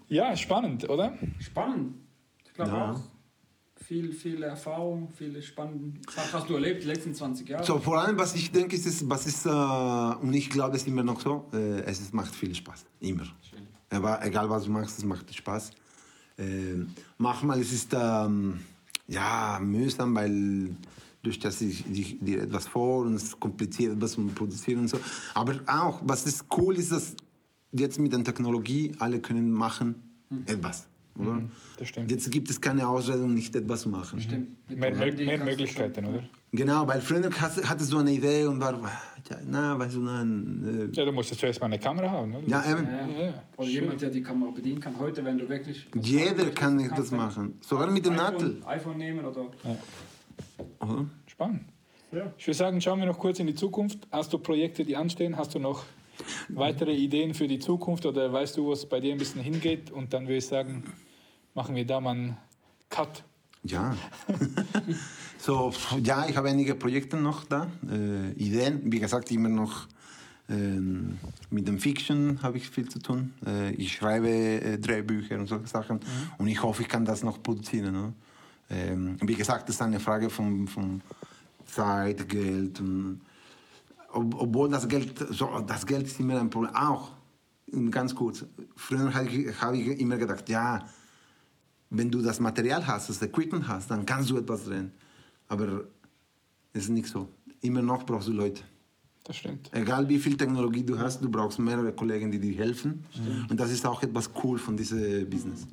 Ja, spannend, oder? Spannend. Ich glaube Ja. auch. Viel, viel Erfahrung, viele spannende Sachen hast du erlebt die letzten 20 Jahre. So, vor allem, was ich denke, ist, es- was ist, äh, und ich glaube, es ist immer noch so, äh, es ist, macht viel Spaß. Immer. Schön. Aber egal, was du machst, es macht Spaß. Äh, manchmal ist es ähm, ja, mühsam, weil durch das ich die, die etwas vor und es kompliziert, etwas zu produzieren und so. Aber auch, was ist cool ist, dass jetzt mit der Technologie alle können machen etwas. Oder? das stimmt. Jetzt gibt es keine Ausrede, um nicht etwas zu machen. Stimmt. Mit Mehr, mehr, Möglichkeiten, oder? Genau, weil früher hast- hattest du eine Idee und war, ja, na, weißt du, nein. Äh, Ja, du musst jetzt zuerst mal eine Kamera haben, oder? ja, eben. Ja. Ja, Oder jemand, der die Kamera bedienen kann. Heute, wenn du wirklich. Jeder kann das machen. Sogar mit dem Nadel. iPhone nehmen oder. Oder? Spannend. Ja. Ich würde sagen, schauen wir noch kurz in die Zukunft. Hast du Projekte, die anstehen? Hast du noch weitere Ideen für die Zukunft oder weißt du, wo es bei dir ein bisschen hingeht? Und dann würde ich sagen, machen wir da mal einen Cut. Ja. so, ja, ich habe einige Projekte noch da. Äh, Ideen, wie gesagt, immer noch ähm, mit dem Fiction habe ich viel zu tun. Äh, ich schreibe äh, Drehbücher und solche Sachen. Und ich hoffe, ich kann das noch produzieren. Ne? Ähm, wie gesagt, das ist eine Frage von, von Zeit, Geld. Und, ob, obwohl das Geld, so, das Geld ist immer ein Problem. Auch, ganz kurz, früher habe ich, habe ich immer gedacht, ja, wenn du das Material hast, das Equipment hast, dann kannst du etwas drehen. Aber es ist nicht so. Immer noch brauchst du Leute. Das stimmt. Egal wie viel Technologie du hast, du brauchst mehrere Kollegen, die dir helfen. Und das ist auch etwas cool von diesem Business.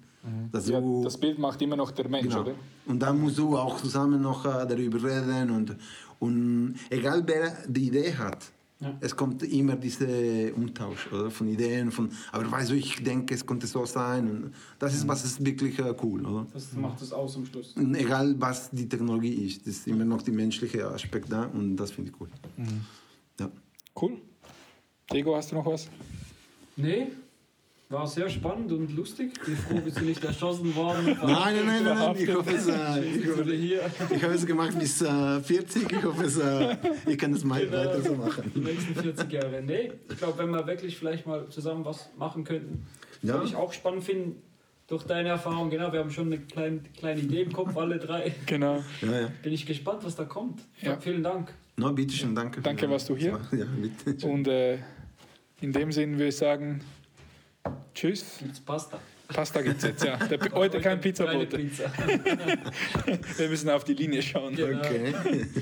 Dass Ja, das Bild macht immer noch der Mensch, genau. oder? Und dann musst du auch zusammen noch äh, darüber reden. Und, und egal wer die Idee hat, Ja. es kommt immer dieser Umtausch oder, von Ideen. Von, aber weißt du, ich denke, es könnte so sein. Und das ist, was ist wirklich äh, cool. Oder? Das macht es aus am Schluss. Und egal was die Technologie ist, das ist immer noch der menschliche Aspekt da und das finde ich cool. Ja. Cool. Diego, hast du noch was? Nee, war sehr spannend und lustig. Bin froh, bist du nicht erschossen worden. Nein, nein, nein, nein, nein. Ich hoffe, es, äh, ich, hoffe, hier. ich habe es gemacht bis äh, 40. Ich hoffe, es, äh, ich kann es mal Genau. weiter so machen. Die nächsten 40 Jahre. Nee, ich glaube, wenn wir wirklich vielleicht mal zusammen was machen könnten, Ja. würde ich auch spannend finden. Durch deine Erfahrung, genau, wir haben schon eine kleine, kleine Idee im Kopf, alle drei. Genau. Ja, ja. Bin ich gespannt, was da kommt. Ja. Vielen Dank. No, bitte schön, danke. Danke, warst du hier. Ja, bitte. Und äh, in dem Sinn würde ich sagen, tschüss. Gibt's Pasta? Pasta gibt es jetzt, ja. Der, heute kein Keine Pizzabote. Pizza. Wir müssen auf die Linie schauen. Genau. Okay.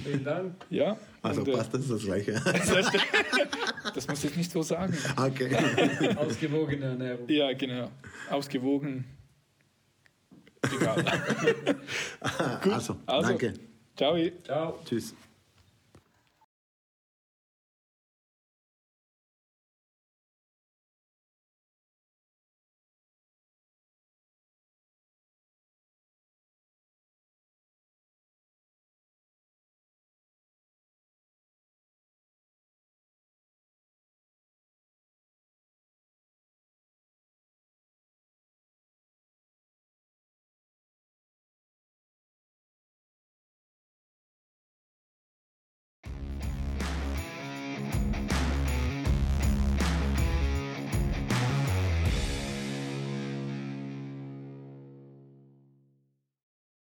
Vielen Dank. Ja, Also Und, äh, passt das das Gleiche. Das muss ich nicht so sagen. okay. Ausgewogene Ernährung. Ja, genau. Ausgewogen. Egal. Also, Also, danke. Ciao. Ciao. Tschüss.